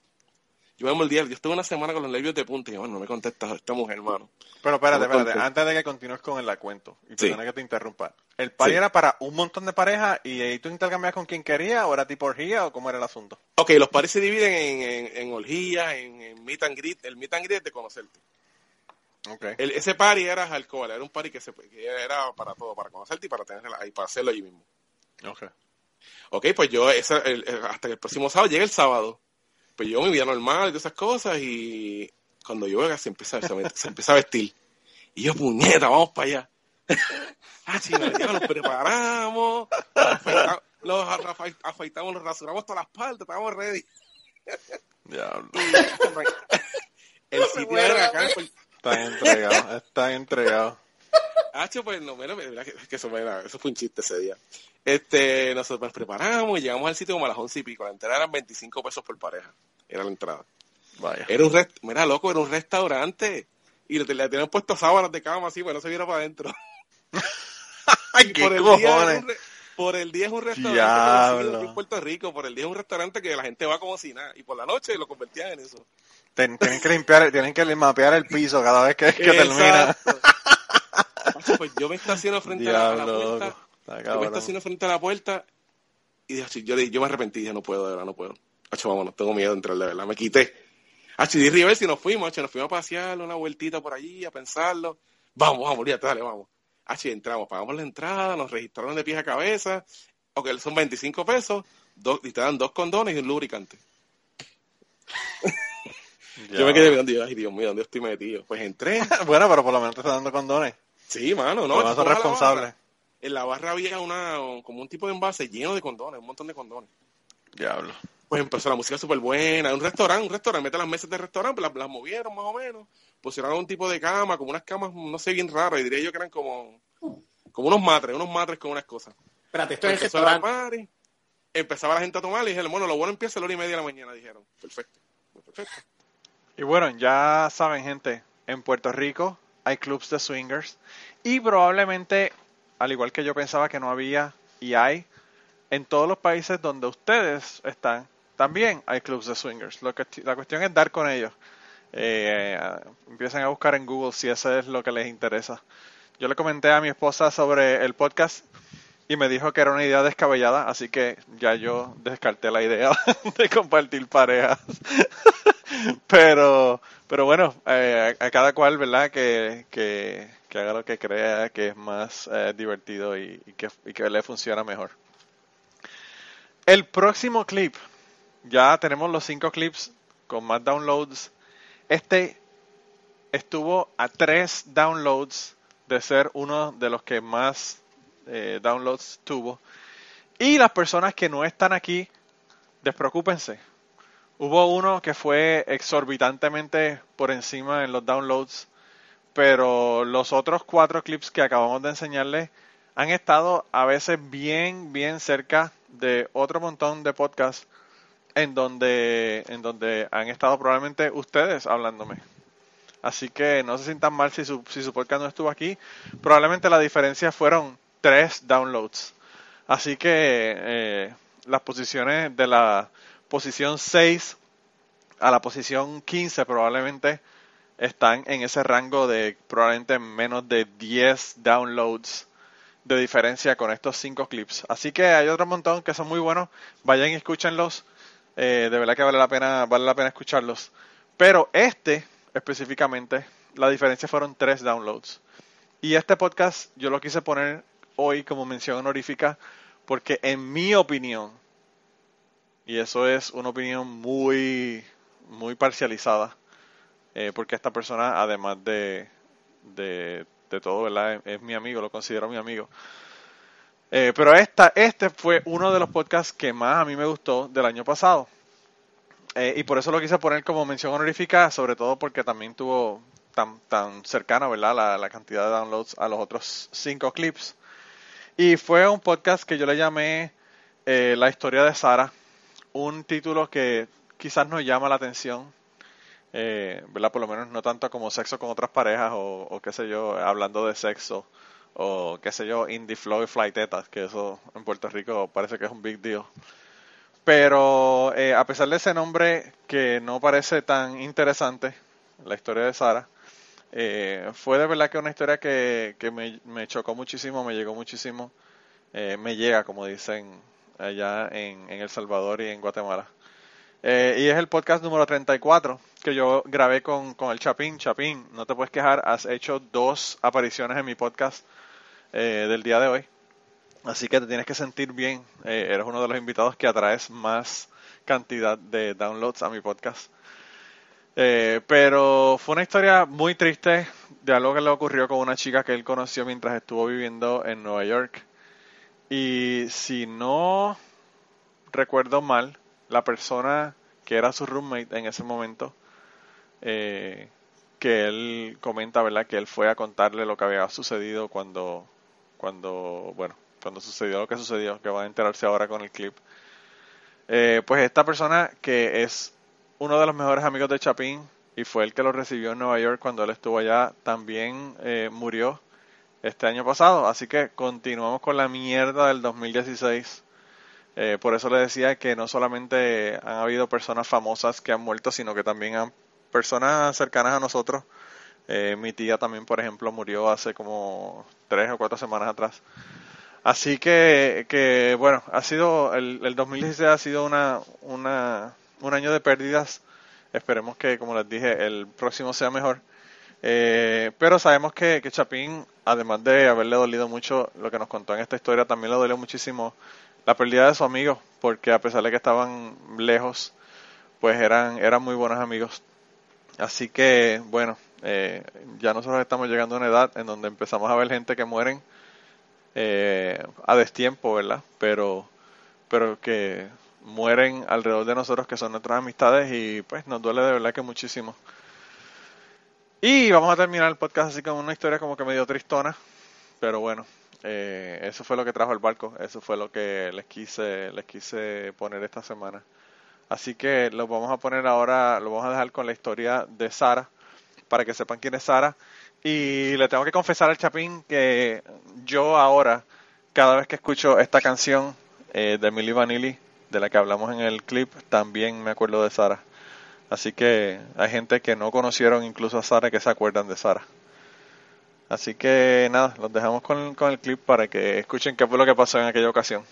Yo el día, yo estuve una semana con los nervios de punta y yo, bueno, no me contesta esta mujer, hermano. Pero espérate, No espérate, antes de que continúes con el cuento, y Sí. que te interrumpa. ¿El party Sí. era para un montón de parejas y ahí tú intercambiabas con quien quería o era tipo orgía o cómo era el asunto? Ok, los paris se dividen en, en, en orgías, en, en meet and greet. El meet and greet es de conocerte. Ok. El- ese party era alcohol, era un party que, se, que era para todo, para conocerte y para tenerla ahí, para hacerlo allí mismo. Ok. Ok, pues yo, esa- el- hasta que el próximo sábado, llega el sábado, pues yo mi vida normal y todas esas cosas y cuando yo se empieza, se, me- se empieza a vestir y yo, puñeta, vamos para allá. (laughs) ah, chino, ya nos preparamos, afeitamos, afa- afeitamos, nos rasuramos todas las partes, estamos ready. Diablo. (laughs) El sitio era acá, Están entregados, están entregados. (laughs) Hacho, pues no, mira, que, eso, fue un chiste ese día. Este, nosotros nos preparamos y llegamos al sitio como a las once y pico. La entrada eran 25 pesos por pareja. Era la entrada. Vaya. Era un rest, mira, loco, era un restaurante. Y le, le tenían puesto sábanas de cama así, pues no se viera para adentro. (laughs) Ay, Y qué por el, día es cojones. un re- por el día es un restaurante en Puerto Rico. Por el día es un restaurante que la gente va como si nada. Y por la noche lo convertían en eso. Ten- tienen que limpiar, tienen que mapear el piso cada vez que, que termina. Pues yo me estaciono frente a la, a la Diablo, puerta. loco. Yo me estaciono frente a la puerta y dije, yo, yo me arrepentí, dije, no puedo, de verdad, no puedo. Hacho, vámonos, tengo miedo de entrar, de verdad, me quité. Hacho, y di reverse y nos fuimos, hacho, nos fuimos a pasear una vueltita por allí, a pensarlo. Vamos, vamos, olvídate, dale, vamos. Hacho, entramos, pagamos la entrada, nos registraron de pies a cabeza. Ok, son 25 pesos, dos, y te dan dos condones y un lubricante. (laughs) Yo me quedé mirando y ay, Dios mío, ¿dónde estoy metido? Pues entré, (laughs) Bueno, pero por lo menos te están dando condones. Sí, mano, no. A la responsables. En la barra había una, como un tipo de envase lleno de condones, un montón de condones. Diablo. Pues empezó la música súper buena, un restaurante, un restaurante, mete las mesas de restaurante, las, las movieron más o menos, pusieron un tipo de cama, como unas camas, no sé, bien raras, y diría yo que eran como, como unos matres, unos matres con unas cosas. Espérate, esto es el restaurante. party, empezaba la gente a tomar y dijeron, bueno, lo bueno empieza a la hora y media de la mañana, dijeron. Perfecto. Perfecto. Y bueno, ya saben, gente, en Puerto Rico hay clubs de swingers y probablemente, al igual que yo pensaba que no había y hay, en todos los países donde ustedes están, también hay clubs de swingers. Lo que, la cuestión es dar con ellos. Eh, empiecen a buscar en Google si eso es lo que les interesa. Yo le comenté a mi esposa sobre el podcast y me dijo que era una idea descabellada, así que ya yo descarté la idea (laughs) de compartir parejas. (laughs) pero, pero bueno, eh, a, a cada cual, ¿verdad? Que, que, que haga lo que crea que es más eh, divertido y, y que, y que le funciona mejor. El próximo clip, ya tenemos los cinco clips con más downloads. Este estuvo a tres downloads de ser uno de los que más eh, downloads tuvo. Y las personas que no están aquí, despreocúpense. Hubo uno que fue exorbitantemente por encima en los downloads, pero los otros cuatro clips que acabamos de enseñarles han estado a veces bien, bien cerca de otro montón de podcasts en donde, en donde han estado probablemente ustedes hablándome. Así que no se sientan mal si su, si su podcast no estuvo aquí. Probablemente la diferencia fueron tres downloads. Así que eh, las posiciones de la posición 6 a la posición 15 probablemente están en ese rango de probablemente menos de 10 downloads de diferencia con estos cinco clips. Así que hay otro montón que son muy buenos. Vayan y escúchenlos. Eh, de verdad que vale la pena, vale la pena escucharlos. Pero este específicamente, la diferencia fueron tres downloads. Y este podcast yo lo quise poner hoy como mención honorífica porque en mi opinión, y eso es una opinión muy, muy parcializada, eh, porque esta persona, además de, de, todo, ¿verdad? Es, mi amigo, lo considero mi amigo. Eh, pero esta, este fue uno de los podcasts que más a mí me gustó del año pasado. Eh, y por eso lo quise poner como mención honorífica, sobre todo porque también tuvo tan, tan cercana, ¿verdad? La, la cantidad de downloads a los otros cinco clips. Y fue un podcast que yo le llamé La historia de Sara, un título que quizás nos llama la atención, eh, ¿verdad? Por lo menos no tanto como sexo con otras parejas o, qué sé yo, hablando de sexo o qué sé yo, indie flow y flightetas, que eso en Puerto Rico parece que es un big deal. Pero eh, a pesar de ese nombre que no parece tan interesante, la historia de Sara, eh, fue de verdad que una historia que, que me, me chocó muchísimo, me llegó muchísimo, eh, me llega, como dicen allá en, El Salvador y en Guatemala. Eh, y es el podcast número 34 que yo grabé con, con el Chapín. Chapín, no te puedes quejar, has hecho dos apariciones en mi podcast eh, del día de hoy. Así que te tienes que sentir bien. Eh, eres uno de los invitados que atraes más cantidad de downloads a mi podcast. Eh, pero fue una historia muy triste de algo que le ocurrió con una chica que él conoció mientras estuvo viviendo en Nueva York. Y si no recuerdo mal, la persona que era su roommate en ese momento, eh, que él comenta, ¿verdad? Que él fue a contarle lo que había sucedido cuando, cuando, bueno, cuando sucedió lo que sucedió, que van a enterarse ahora con el clip. Eh, pues esta persona que es uno de los mejores amigos de Chapín y fue el que lo recibió en Nueva York cuando él estuvo allá, también eh, murió este año pasado. Así que continuamos con la mierda del 2016. Eh, por eso le decía que no solamente han habido personas famosas que han muerto, sino que también han personas cercanas a nosotros. Eh, mi tía también, por ejemplo, murió hace como tres o cuatro semanas atrás. Así que, que bueno, ha sido el, el 2016 ha sido una, una, un año de pérdidas. Esperemos que, como les dije, el próximo sea mejor. Eh, pero sabemos que Chapín, además de haberle dolido mucho lo que nos contó en esta historia, también le dolió muchísimo la pérdida de su amigo, porque a pesar de que estaban lejos, pues eran, eran muy buenos amigos. Así que, bueno, Eh, ya nosotros estamos llegando a una edad en donde empezamos a ver gente que mueren eh, a destiempo, ¿verdad? Pero, pero que mueren alrededor de nosotros que son nuestras amistades y pues nos duele de verdad que muchísimo. Y vamos a terminar el podcast así con una historia como que medio tristona, pero bueno, eh, eso fue lo que trajo el barco, eso fue lo que les quise, les quise poner esta semana. Así que lo vamos a poner ahora, lo vamos a dejar con la historia de Sara, para que sepan quién es Sara. Y le tengo que confesar al Chapín que yo ahora, cada vez que escucho esta canción eh, de Milli Vanilli, de la que hablamos en el clip, también me acuerdo de Sara. Así que hay gente que no conocieron incluso a Sara que se acuerdan de Sara. Así que nada, los dejamos con, con el clip para que escuchen qué fue lo que pasó en aquella ocasión.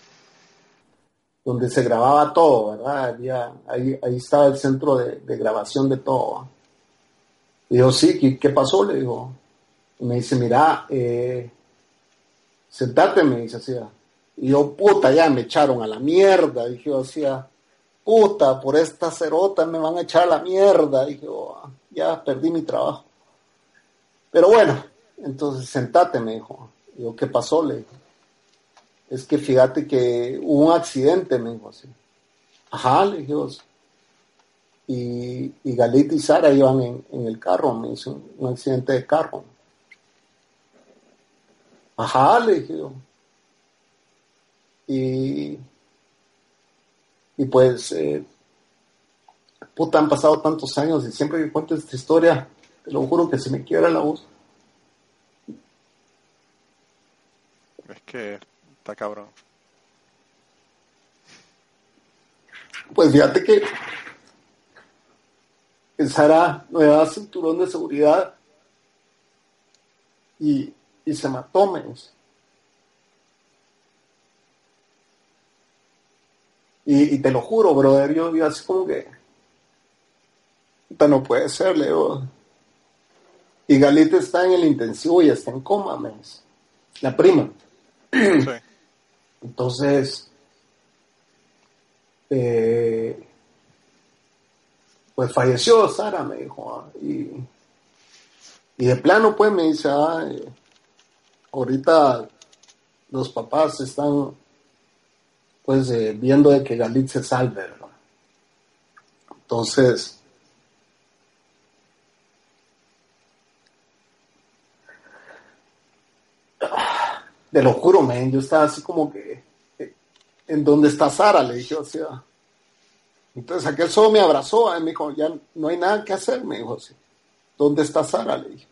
donde se grababa todo, ¿verdad? Había- ahí, ahí estaba el centro de, de grabación de todo. Y yo, sí, ¿qué, pasó? Le digo. Y me dice, mira, eh, sentate, me dice así. Y yo, puta, ya me echaron a la mierda. Dije yo, así, puta, por esta cerota me van a echar la mierda. Dije yo, ah, ya perdí mi trabajo. Pero bueno, entonces sentate, me dijo. Y yo, ¿qué pasó? Le dije es que fíjate que hubo un accidente, me dijo así. Ajá, le dije, y, y Galita y Sara iban en, en el carro, me hizo un, accidente de carro. Ajá, le dije. Y, y pues, eh, puta, han pasado tantos años y siempre que cuento esta historia, te lo juro que se me quiebra la voz. Es que está cabrón. Pues fíjate que Sara no llevaba cinturón de seguridad y, y se mató, me Y, y te lo juro, brother, yo, yo así como que, no puede ser, le digo. Y Galita está en el intensivo y está en coma, me dice. La prima. Sí. Entonces, eh, pues falleció Sara, me dijo. ah, Y, y de plano, pues me dice, ah, eh, ahorita los papás están pues eh, viendo de que Galit se salve, ¿verdad? Entonces, te lo juro, men, yo estaba así como que, eh, ¿en dónde está Sara? Le dije, o sea. Entonces aquel solo me abrazó y me dijo, ya no hay nada que hacer, me dijo así. ¿Dónde está Sara? Le dije.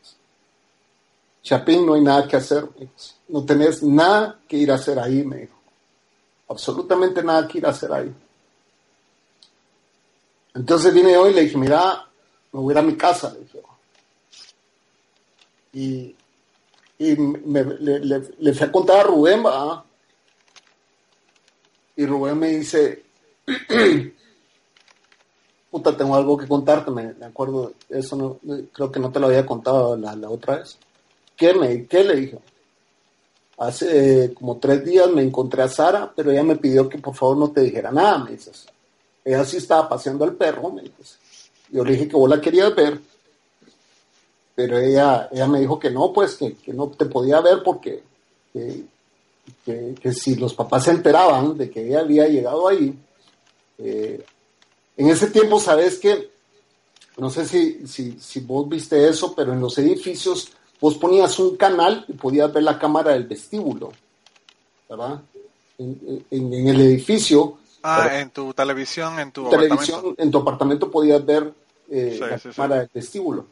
Chapín, no hay nada que hacer, me dijo. No tenés nada que ir a hacer ahí, me dijo. Absolutamente nada que ir a hacer ahí. Entonces vine yo y le dije, mira, me voy a ir a mi casa, le dije. Y, y me- le, fui a contar a Rubén, ¿va? Y Rubén me dice, (clears throat) puta, tengo algo que contarte, me, me acuerdo, eso no, creo que no te lo había contado la, la otra vez. ¿Qué, me, ¿Qué le dije? Hace eh, como tres días me encontré a Sara, pero ella me pidió que por favor no te dijera nada, me dices. Ella sí estaba paseando al perro, me dices. Yo le dije que vos la querías ver, pero ella, ella me dijo que no, pues que, que no te podía ver porque que, que- si los papás se enteraban de que ella había llegado ahí, eh, en ese tiempo, sabes que, no sé si, si vos viste eso, pero en los edificios vos ponías un canal y podías ver la cámara del vestíbulo, ¿verdad? En, en- en el edificio, Ah, en tu televisión, en tu televisión, apartamento. en tu apartamento podías ver eh, Sí, la sí, sí. cámara del vestíbulo.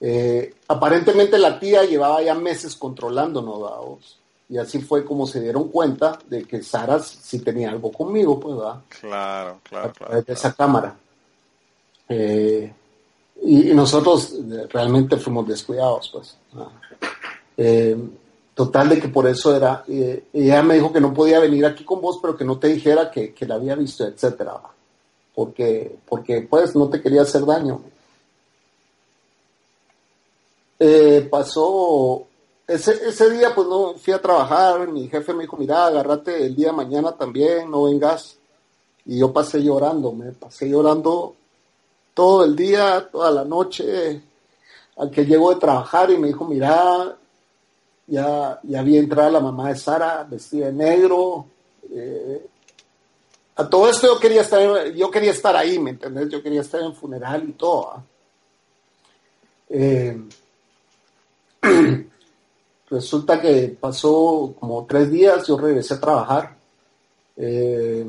Eh, aparentemente la tía llevaba ya meses controlándonos, ¿verdad? y así fue como se dieron cuenta de que Sara sí tenía algo conmigo, pues, ¿verdad? Claro, claro, a claro. de esa cámara. Eh, y, nosotros eh, realmente fuimos descuidados, pues. Eh, total de que por eso era, eh, ella me dijo que no podía venir aquí con vos, pero que no te dijera que, que la había visto, etcétera, porque, porque pues no te quería hacer daño. Eh, pasó ese, ese día, pues no fui a trabajar. Mi jefe me dijo: Mira, agárrate el día de mañana también, no vengas. Y yo pasé llorando, me pasé llorando todo el día, toda la noche. aquel llegó de trabajar y me dijo, mira, ya, ya vi entrar la mamá de Sara vestida de negro. eh, a todo esto yo quería estar, yo quería estar ahí, ¿me entendés? Yo quería estar en funeral y todo. ¿ah? Eh, (clears throat) resulta que pasó como tres días, yo regresé a trabajar. Eh,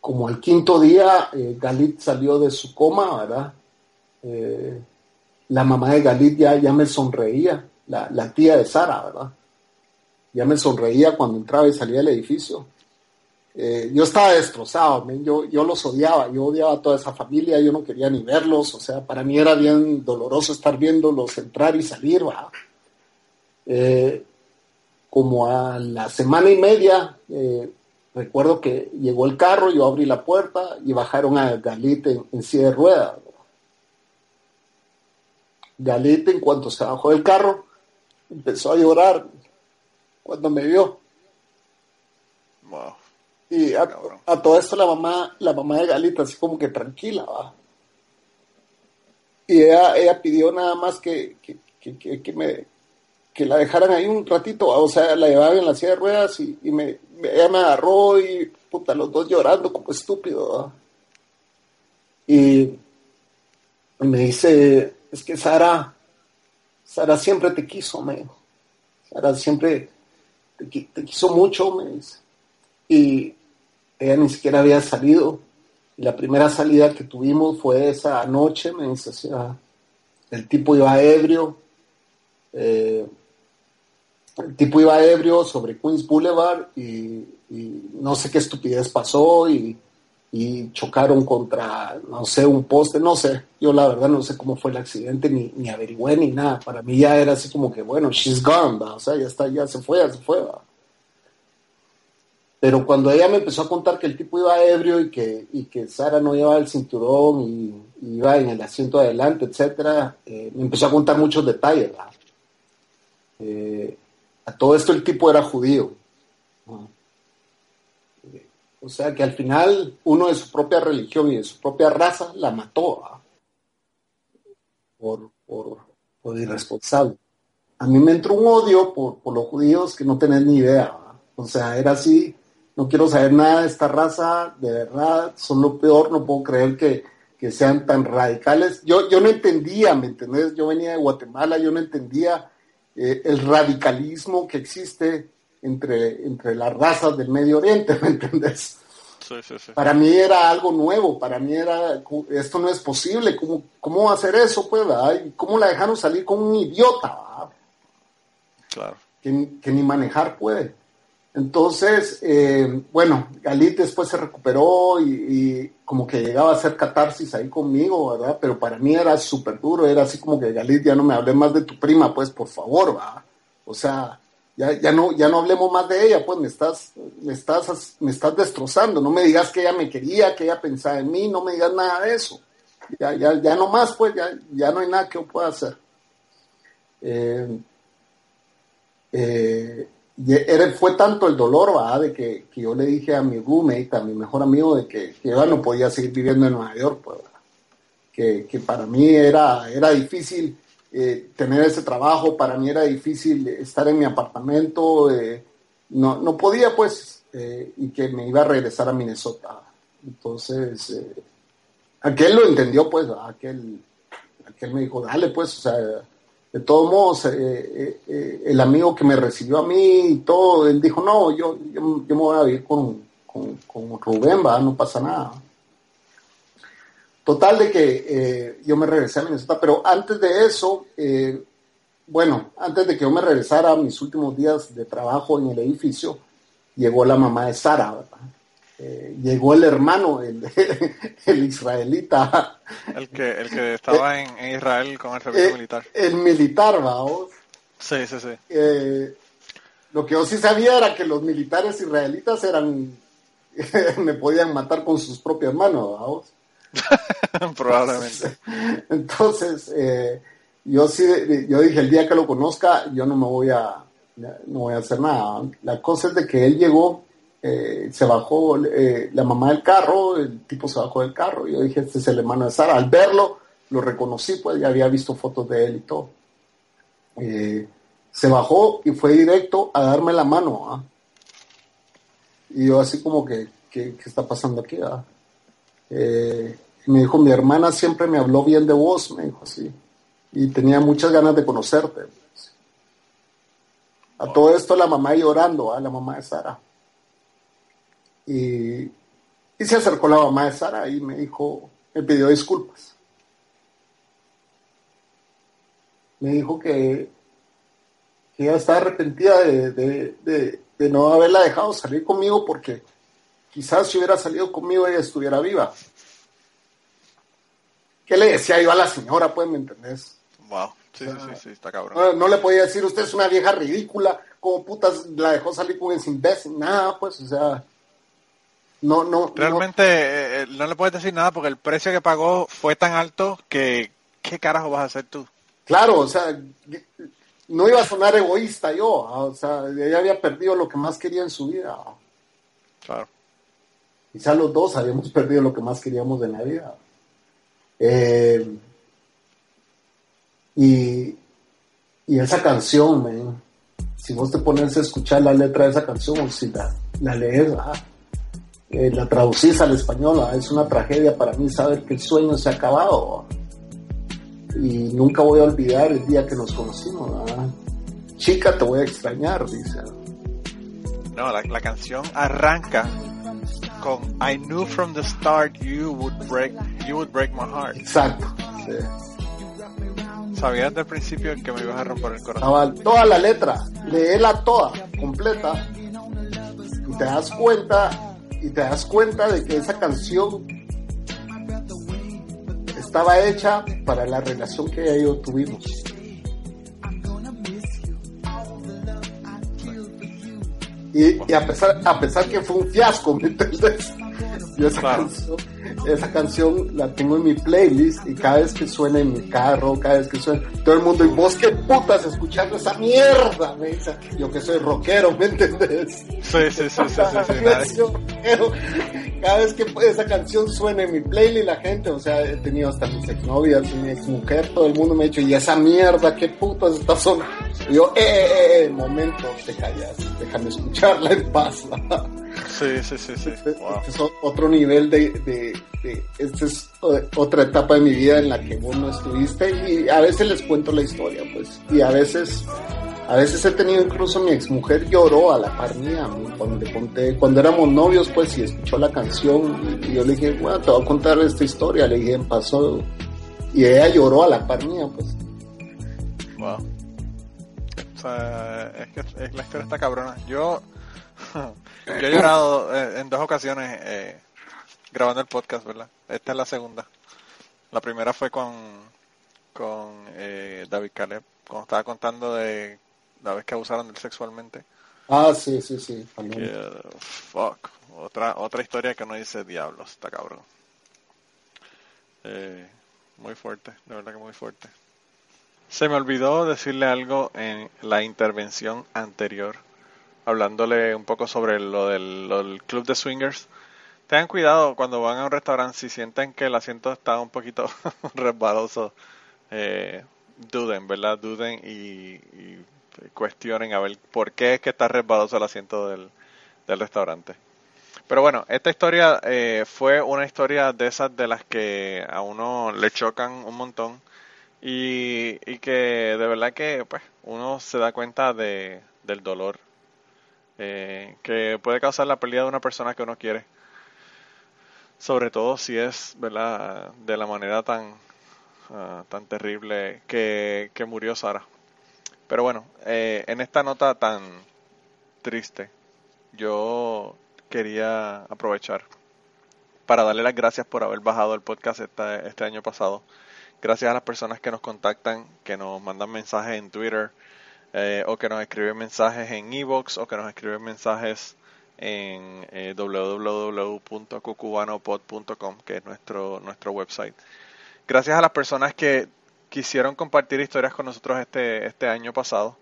como al quinto día, eh, Galit salió de su coma, ¿verdad? Eh, la mamá de Galit ya, ya me sonreía, la, la tía de Sara, ¿verdad? Ya me sonreía cuando entraba y salía del edificio. Eh, yo estaba destrozado, yo, los odiaba, yo odiaba a toda esa familia, yo no quería ni verlos, o sea, para mí era bien doloroso estar viéndolos entrar y salir, ¿verdad? Como a la semana y media, recuerdo que llegó el carro, yo abrí la puerta y bajaron a Galit en, en silla de ruedas. Galit, en cuanto se bajó del carro, empezó a llorar cuando me vio. Wow. Y a, a todo esto la mamá, la mamá de Galita así como que tranquila, va. Y ella, ella pidió nada más que, que, que, que- que me que la dejaran ahí un ratito, o sea, la llevaban en la silla de ruedas y, me, ella me agarró y puta, los dos llorando como estúpido. Y, me dice, es que Sara, Sara siempre te quiso, me dijo. Sara siempre te quiso mucho, me dice y ella ni siquiera había salido. Y la primera salida que tuvimos fue esa noche, me dice, o sea, el tipo iba ebrio, eh, el tipo iba ebrio sobre Queens Boulevard y, no sé qué estupidez pasó y, chocaron contra, no sé, un poste, no sé, yo la verdad no sé cómo fue el accidente, ni, averigüé ni nada, para mí ya era así como que, bueno, she's gone, o sea, ya está, ya se fue, ya se fue, ¿va? Pero cuando ella me empezó a contar que el tipo iba ebrio y que, y que Sara no llevaba el cinturón y, iba en el asiento de adelante, etcétera, eh, me empezó a contar muchos detalles. Eh, a todo esto el tipo era judío. ¿no? O sea que al final uno de su propia religión y de su propia raza la mató ¿verdad? por, por, por irresponsable. A mí me entró un odio por, por los judíos que no tenés ni idea. ¿verdad? O sea, era así, no quiero saber nada de esta raza, de verdad, son lo peor, no puedo creer que, que sean tan radicales. Yo, yo no entendía, ¿me entendés? Yo venía de Guatemala, yo no entendía eh, el radicalismo que existe entre, entre las razas del Medio Oriente, (laughs) ¿me entendés? Sí, sí, sí. Para mí era algo nuevo, para mí era, esto no es posible, ¿cómo, cómo hacer eso? Pues, ¿verdad? ¿Y ¿Cómo la dejaron salir con un idiota? ¿verdad? Claro. que, que ni manejar puede. Entonces, eh, bueno, Galit después se recuperó y, como que llegaba a hacer catarsis ahí conmigo, ¿verdad? Pero para mí era súper duro, era así como que Galit, ya no me hablé más de tu prima, pues por favor, va. O sea, ya, ya, no, ya no hablemos más de ella, pues me estás, me, estás, me estás destrozando, no me digas que ella me quería, que ella pensaba en mí, no me digas nada de eso. Ya, ya, ya no más, pues ya, ya no hay nada que yo pueda hacer. Eh, eh, fue tanto el dolor, ¿va? de que, que, yo le dije a mi roommate, a mi mejor amigo, de que, que no podía seguir viviendo en Nueva York, pues, que, para mí era, era difícil eh, tener ese trabajo, para mí era difícil estar en mi apartamento, eh, no, no podía pues, eh, y que me iba a regresar a Minnesota. Entonces, aquel lo entendió, pues, aquel, aquel me dijo, dale, pues, o sea, de todos modos, eh, eh, eh, el amigo que me recibió a mí y todo, él dijo, no, yo, yo, me voy a vivir con, con, Rubén, va, no pasa nada. Total de que yo me regresé a Minnesota, pero antes de eso, bueno, antes de que yo me regresara a mis últimos días de trabajo en el edificio, llegó la mamá de Sara, ¿verdad? Eh, llegó el hermano, el, (laughs) el, israelita. El que, el que estaba en, en Israel con el servicio eh, militar. El militar, vamos. Sí, sí, sí. Eh, lo que yo sí sabía era que los militares israelitas eran, (laughs) me podían matar con sus propias manos, vamos. (laughs) Probablemente. Entonces, eh, yo sí, yo dije, el día que lo conozca, yo no me voy a, no voy a hacer nada. La cosa es de que él llegó, eh, se bajó eh, la mamá del carro, el tipo se bajó del carro, y yo dije, este es el hermano de Sara. Al verlo, lo reconocí, pues ya había visto fotos de él y todo. Eh, se bajó y fue directo a darme la mano. ¿ah? Y yo así como que, ¿qué, está pasando aquí? ah? Me dijo, mi hermana siempre me habló bien de vos, me dijo así. Y tenía muchas ganas de conocerte. A todo esto la mamá llorando, ¿ah? la mamá de Sara. Y, y se acercó la mamá de Sara y me dijo, me pidió disculpas. Me dijo que, que ella estaba arrepentida de, de- de- de no haberla dejado salir conmigo porque quizás si hubiera salido conmigo ella estuviera viva. ¿Qué le decía yo a la señora, pues, me entendés? Wow. Sí, sí, sí, sí, está cabrón. No, no le podía decir, usted es una vieja ridícula, como putas la dejó salir con ese imbécil, nada, pues, o sea, no, no, Realmente eh, eh, no le puedes decir nada porque el precio que pagó fue tan alto que ¿qué carajo vas a hacer tú? claro, o sea, no iba a sonar egoísta yo, ah, o sea, ella había perdido lo que más quería en su vida. Claro. Quizá los dos habíamos perdido lo que más queríamos en la vida. Eh, y, y esa canción, man, si vos te pones a escuchar la letra de esa canción, si la, la lees, ah, eh, la traducís al español, ah, es una tragedia para mí saber que el sueño se ha acabado. ah. Y nunca voy a olvidar el día que nos conocimos. ah. Chica, te voy a extrañar, dice. No, la, la canción arranca con I knew from the start you would break you would break my heart. Exacto. sí. Sabías desde el principio que me ibas a romper el corazón. Toda la letra, léela toda, completa, y te das cuenta, y te das cuenta de que esa canción estaba hecha para la relación que ella y yo tuvimos. Y, a pesar, a pesar que fue un fiasco, ¿me entiendes? Yo esa, Claro. canción, esa canción la tengo en mi playlist y cada vez que suena en mi carro, cada vez que suena, todo el mundo, y vos qué putas escuchando esa mierda, me dice, yo que soy rockero, ¿me entendés? Sí, sí, sí, sí, sí, sí, (laughs) rockero. Cada vez que esa canción suena en mi playlist, la gente, o sea, he tenido hasta mis exnovias, mi exmujer, todo el mundo me ha dicho, y esa mierda, qué putas está sonando. Y yo, eh, eh, eh, eh, momento, te callas, déjame escucharla en paz. Sí, sí, sí, sí. Wow. Este es o- otro nivel de, de, de- esta es otra etapa de mi vida en la que vos no estuviste y a veces les cuento la historia, pues, y a veces, a veces he tenido incluso mi exmujer lloró a la par mía cuando le conté, cuando éramos novios, pues, y escuchó la canción y yo le dije, bueno, te voy a contar esta historia, le dije, pasó, y ella lloró a la par mía, pues. Wow. O sea, es que la historia está cabrona. Yo, (laughs) yo he llorado eh, en dos ocasiones eh, grabando el podcast, ¿verdad? Esta es la segunda. La primera fue con, con eh, David Caleb, cuando estaba contando de la vez que abusaron de él sexualmente. Ah, sí, sí, sí. Que, uh, fuck. Otra, otra historia que no dice diablos, está cabrón. Eh, muy fuerte, de verdad que muy fuerte. Se me olvidó decirle algo en la intervención anterior, hablándole un poco sobre lo del, lo del club de swingers. Tengan cuidado cuando van a un restaurante, si sienten que el asiento está un poquito (laughs) resbaloso, eh, duden, ¿verdad? Duden y, y cuestionen a ver por qué es que está resbaloso el asiento del, del restaurante. Pero bueno, esta historia eh, fue una historia de esas de las que a uno le chocan un montón y, y que de verdad que pues uno se da cuenta de, del dolor eh, que puede causar la pérdida de una persona que uno quiere. Sobre todo si es, ¿verdad?, de la manera tan, ah, tan terrible que, que murió Sara. Pero bueno, eh, en esta nota tan triste, yo quería aprovechar para darle las gracias por haber bajado el podcast esta- este año pasado. Gracias a las personas que nos contactan, que nos mandan mensajes en Twitter, eh, o que nos escriben mensajes en Evox, o que nos escriben mensajes en eh, www.cucubanopod.com, que es nuestro, nuestro website. Gracias a las personas que quisieron compartir historias con nosotros este, este año pasado.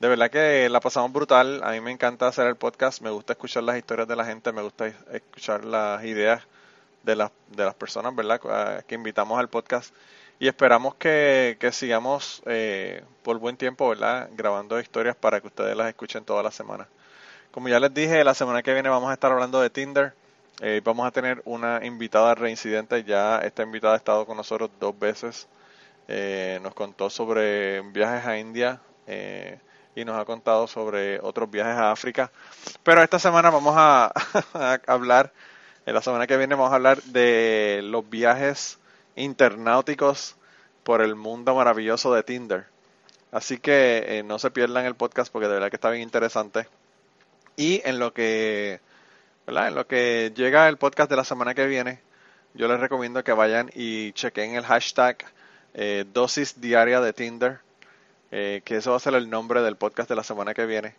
De verdad que la pasamos brutal. A mí me encanta hacer el podcast. Me gusta escuchar las historias de la gente. Me gusta escuchar las ideas de las, de las personas, ¿verdad? Que invitamos al podcast. Y esperamos que, que sigamos eh, por buen tiempo, ¿verdad? Grabando historias para que ustedes las escuchen toda la semana. Como ya les dije, la semana que viene vamos a estar hablando de Tinder. Eh, vamos a tener una invitada reincidente. Ya esta invitada ha estado con nosotros dos veces. Eh, nos contó sobre viajes a India eh, y nos ha contado sobre otros viajes a África. Pero esta semana vamos (laughs) a, hablar, en la semana que viene vamos a hablar de los viajes internauticos por el mundo maravilloso de Tinder. Así que eh, no se pierdan el podcast porque de verdad que está bien interesante. Y en lo que, ¿verdad? En lo que llega el podcast de la semana que viene, yo les recomiendo que vayan y chequen el hashtag eh, dosis diaria de Tinder, eh, que eso va a ser el nombre del podcast de la semana que viene.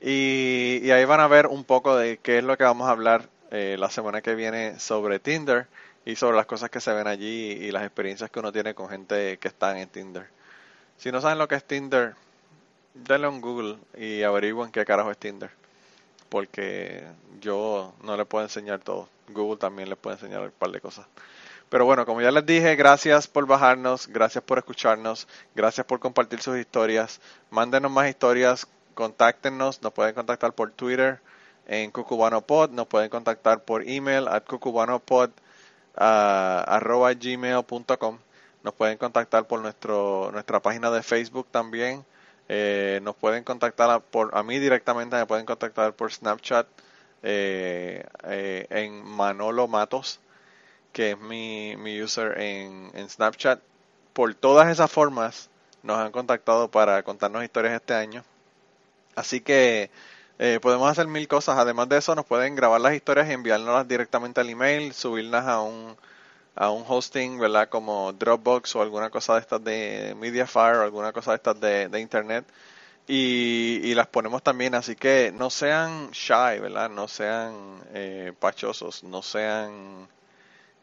Y, ahí van a ver un poco de qué es lo que vamos a hablar eh, la semana que viene sobre Tinder y sobre las cosas que se ven allí y las experiencias que uno tiene con gente que están en Tinder. Si no saben lo que es Tinder, denle un Google y averigüen qué carajo es Tinder. Porque yo no les puedo enseñar todo. Google también les puede enseñar un par de cosas. Pero bueno, como ya les dije, gracias por bajarnos, gracias por escucharnos, gracias por compartir sus historias. Mándenos más historias, contáctenos, nos pueden contactar por Twitter en cucubanopod, nos pueden contactar por email at cucubanopod ah, arroba gmail.com. Nos pueden contactar por nuestro, nuestra página de Facebook también. Eh, nos pueden contactar a, por, a mí directamente, me pueden contactar por Snapchat eh, eh, en Manolo Matos, que es mi, mi user en, en Snapchat. Por todas esas formas nos han contactado para contarnos historias este año. Así que eh, podemos hacer mil cosas. Además de eso, nos pueden grabar las historias y enviárnoslas directamente al email, subirlas a un, a un hosting, ¿verdad? Como Dropbox o alguna cosa de estas de Mediafire o alguna cosa de estas de, de Internet. Y, y las ponemos también, así que no sean shy, ¿verdad? No sean eh, pachosos, no sean...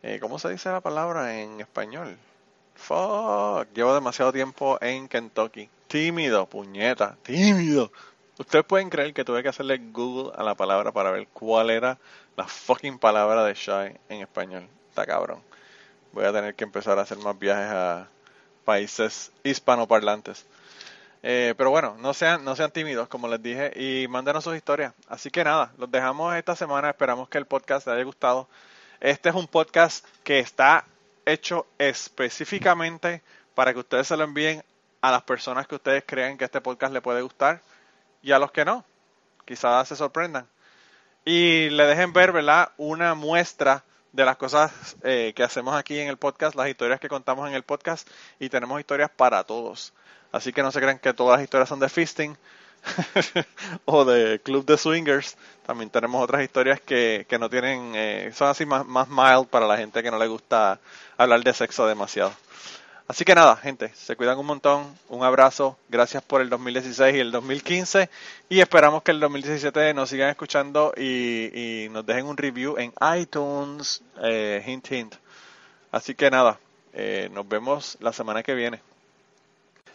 Eh, ¿Cómo se dice la palabra en español? Fuck, llevo demasiado tiempo en Kentucky. Tímido, puñeta, tímido. Ustedes pueden creer que tuve que hacerle Google a la palabra para ver cuál era la fucking palabra de shy en español. Está cabrón. Voy a tener que empezar a hacer más viajes a países hispanoparlantes. Eh, pero bueno, no sean, no sean tímidos, como les dije, y mándenos sus historias. Así que nada, los dejamos esta semana. Esperamos que el podcast les haya gustado. Este es un podcast que está hecho específicamente para que ustedes se lo envíen a las personas que ustedes creen que este podcast le puede gustar y a los que no. Quizás se sorprendan. Y le dejen ver, ¿verdad? Una muestra de las cosas eh, que hacemos aquí en el podcast, las historias que contamos en el podcast y tenemos historias para todos. Así que no se crean que todas las historias son de fisting (laughs) o de club de swingers. También tenemos otras historias que, que no tienen, eh, son así más, más mild para la gente que no le gusta hablar de sexo demasiado. Así que nada, gente, se cuidan un montón. Un abrazo. Gracias por el 2016 y el 2015. Y esperamos que el 2017 nos sigan escuchando y, y nos dejen un review en iTunes. Eh, hint, hint. Así que nada, eh, nos vemos la semana que viene.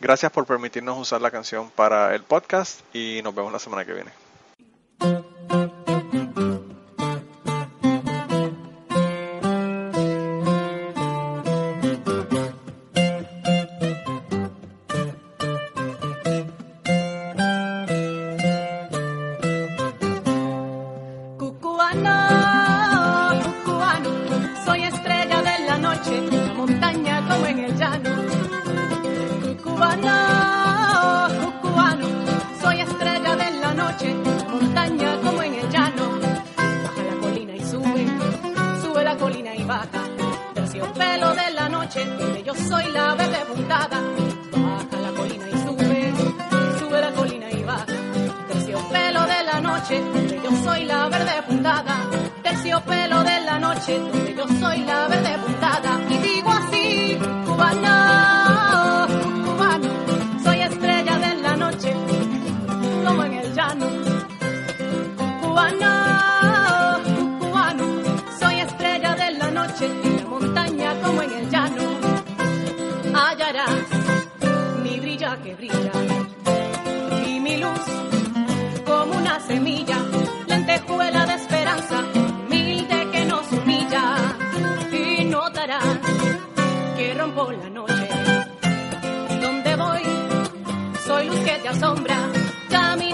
Gracias por permitirnos usar la canción para el podcast y nos vemos la semana que viene. Que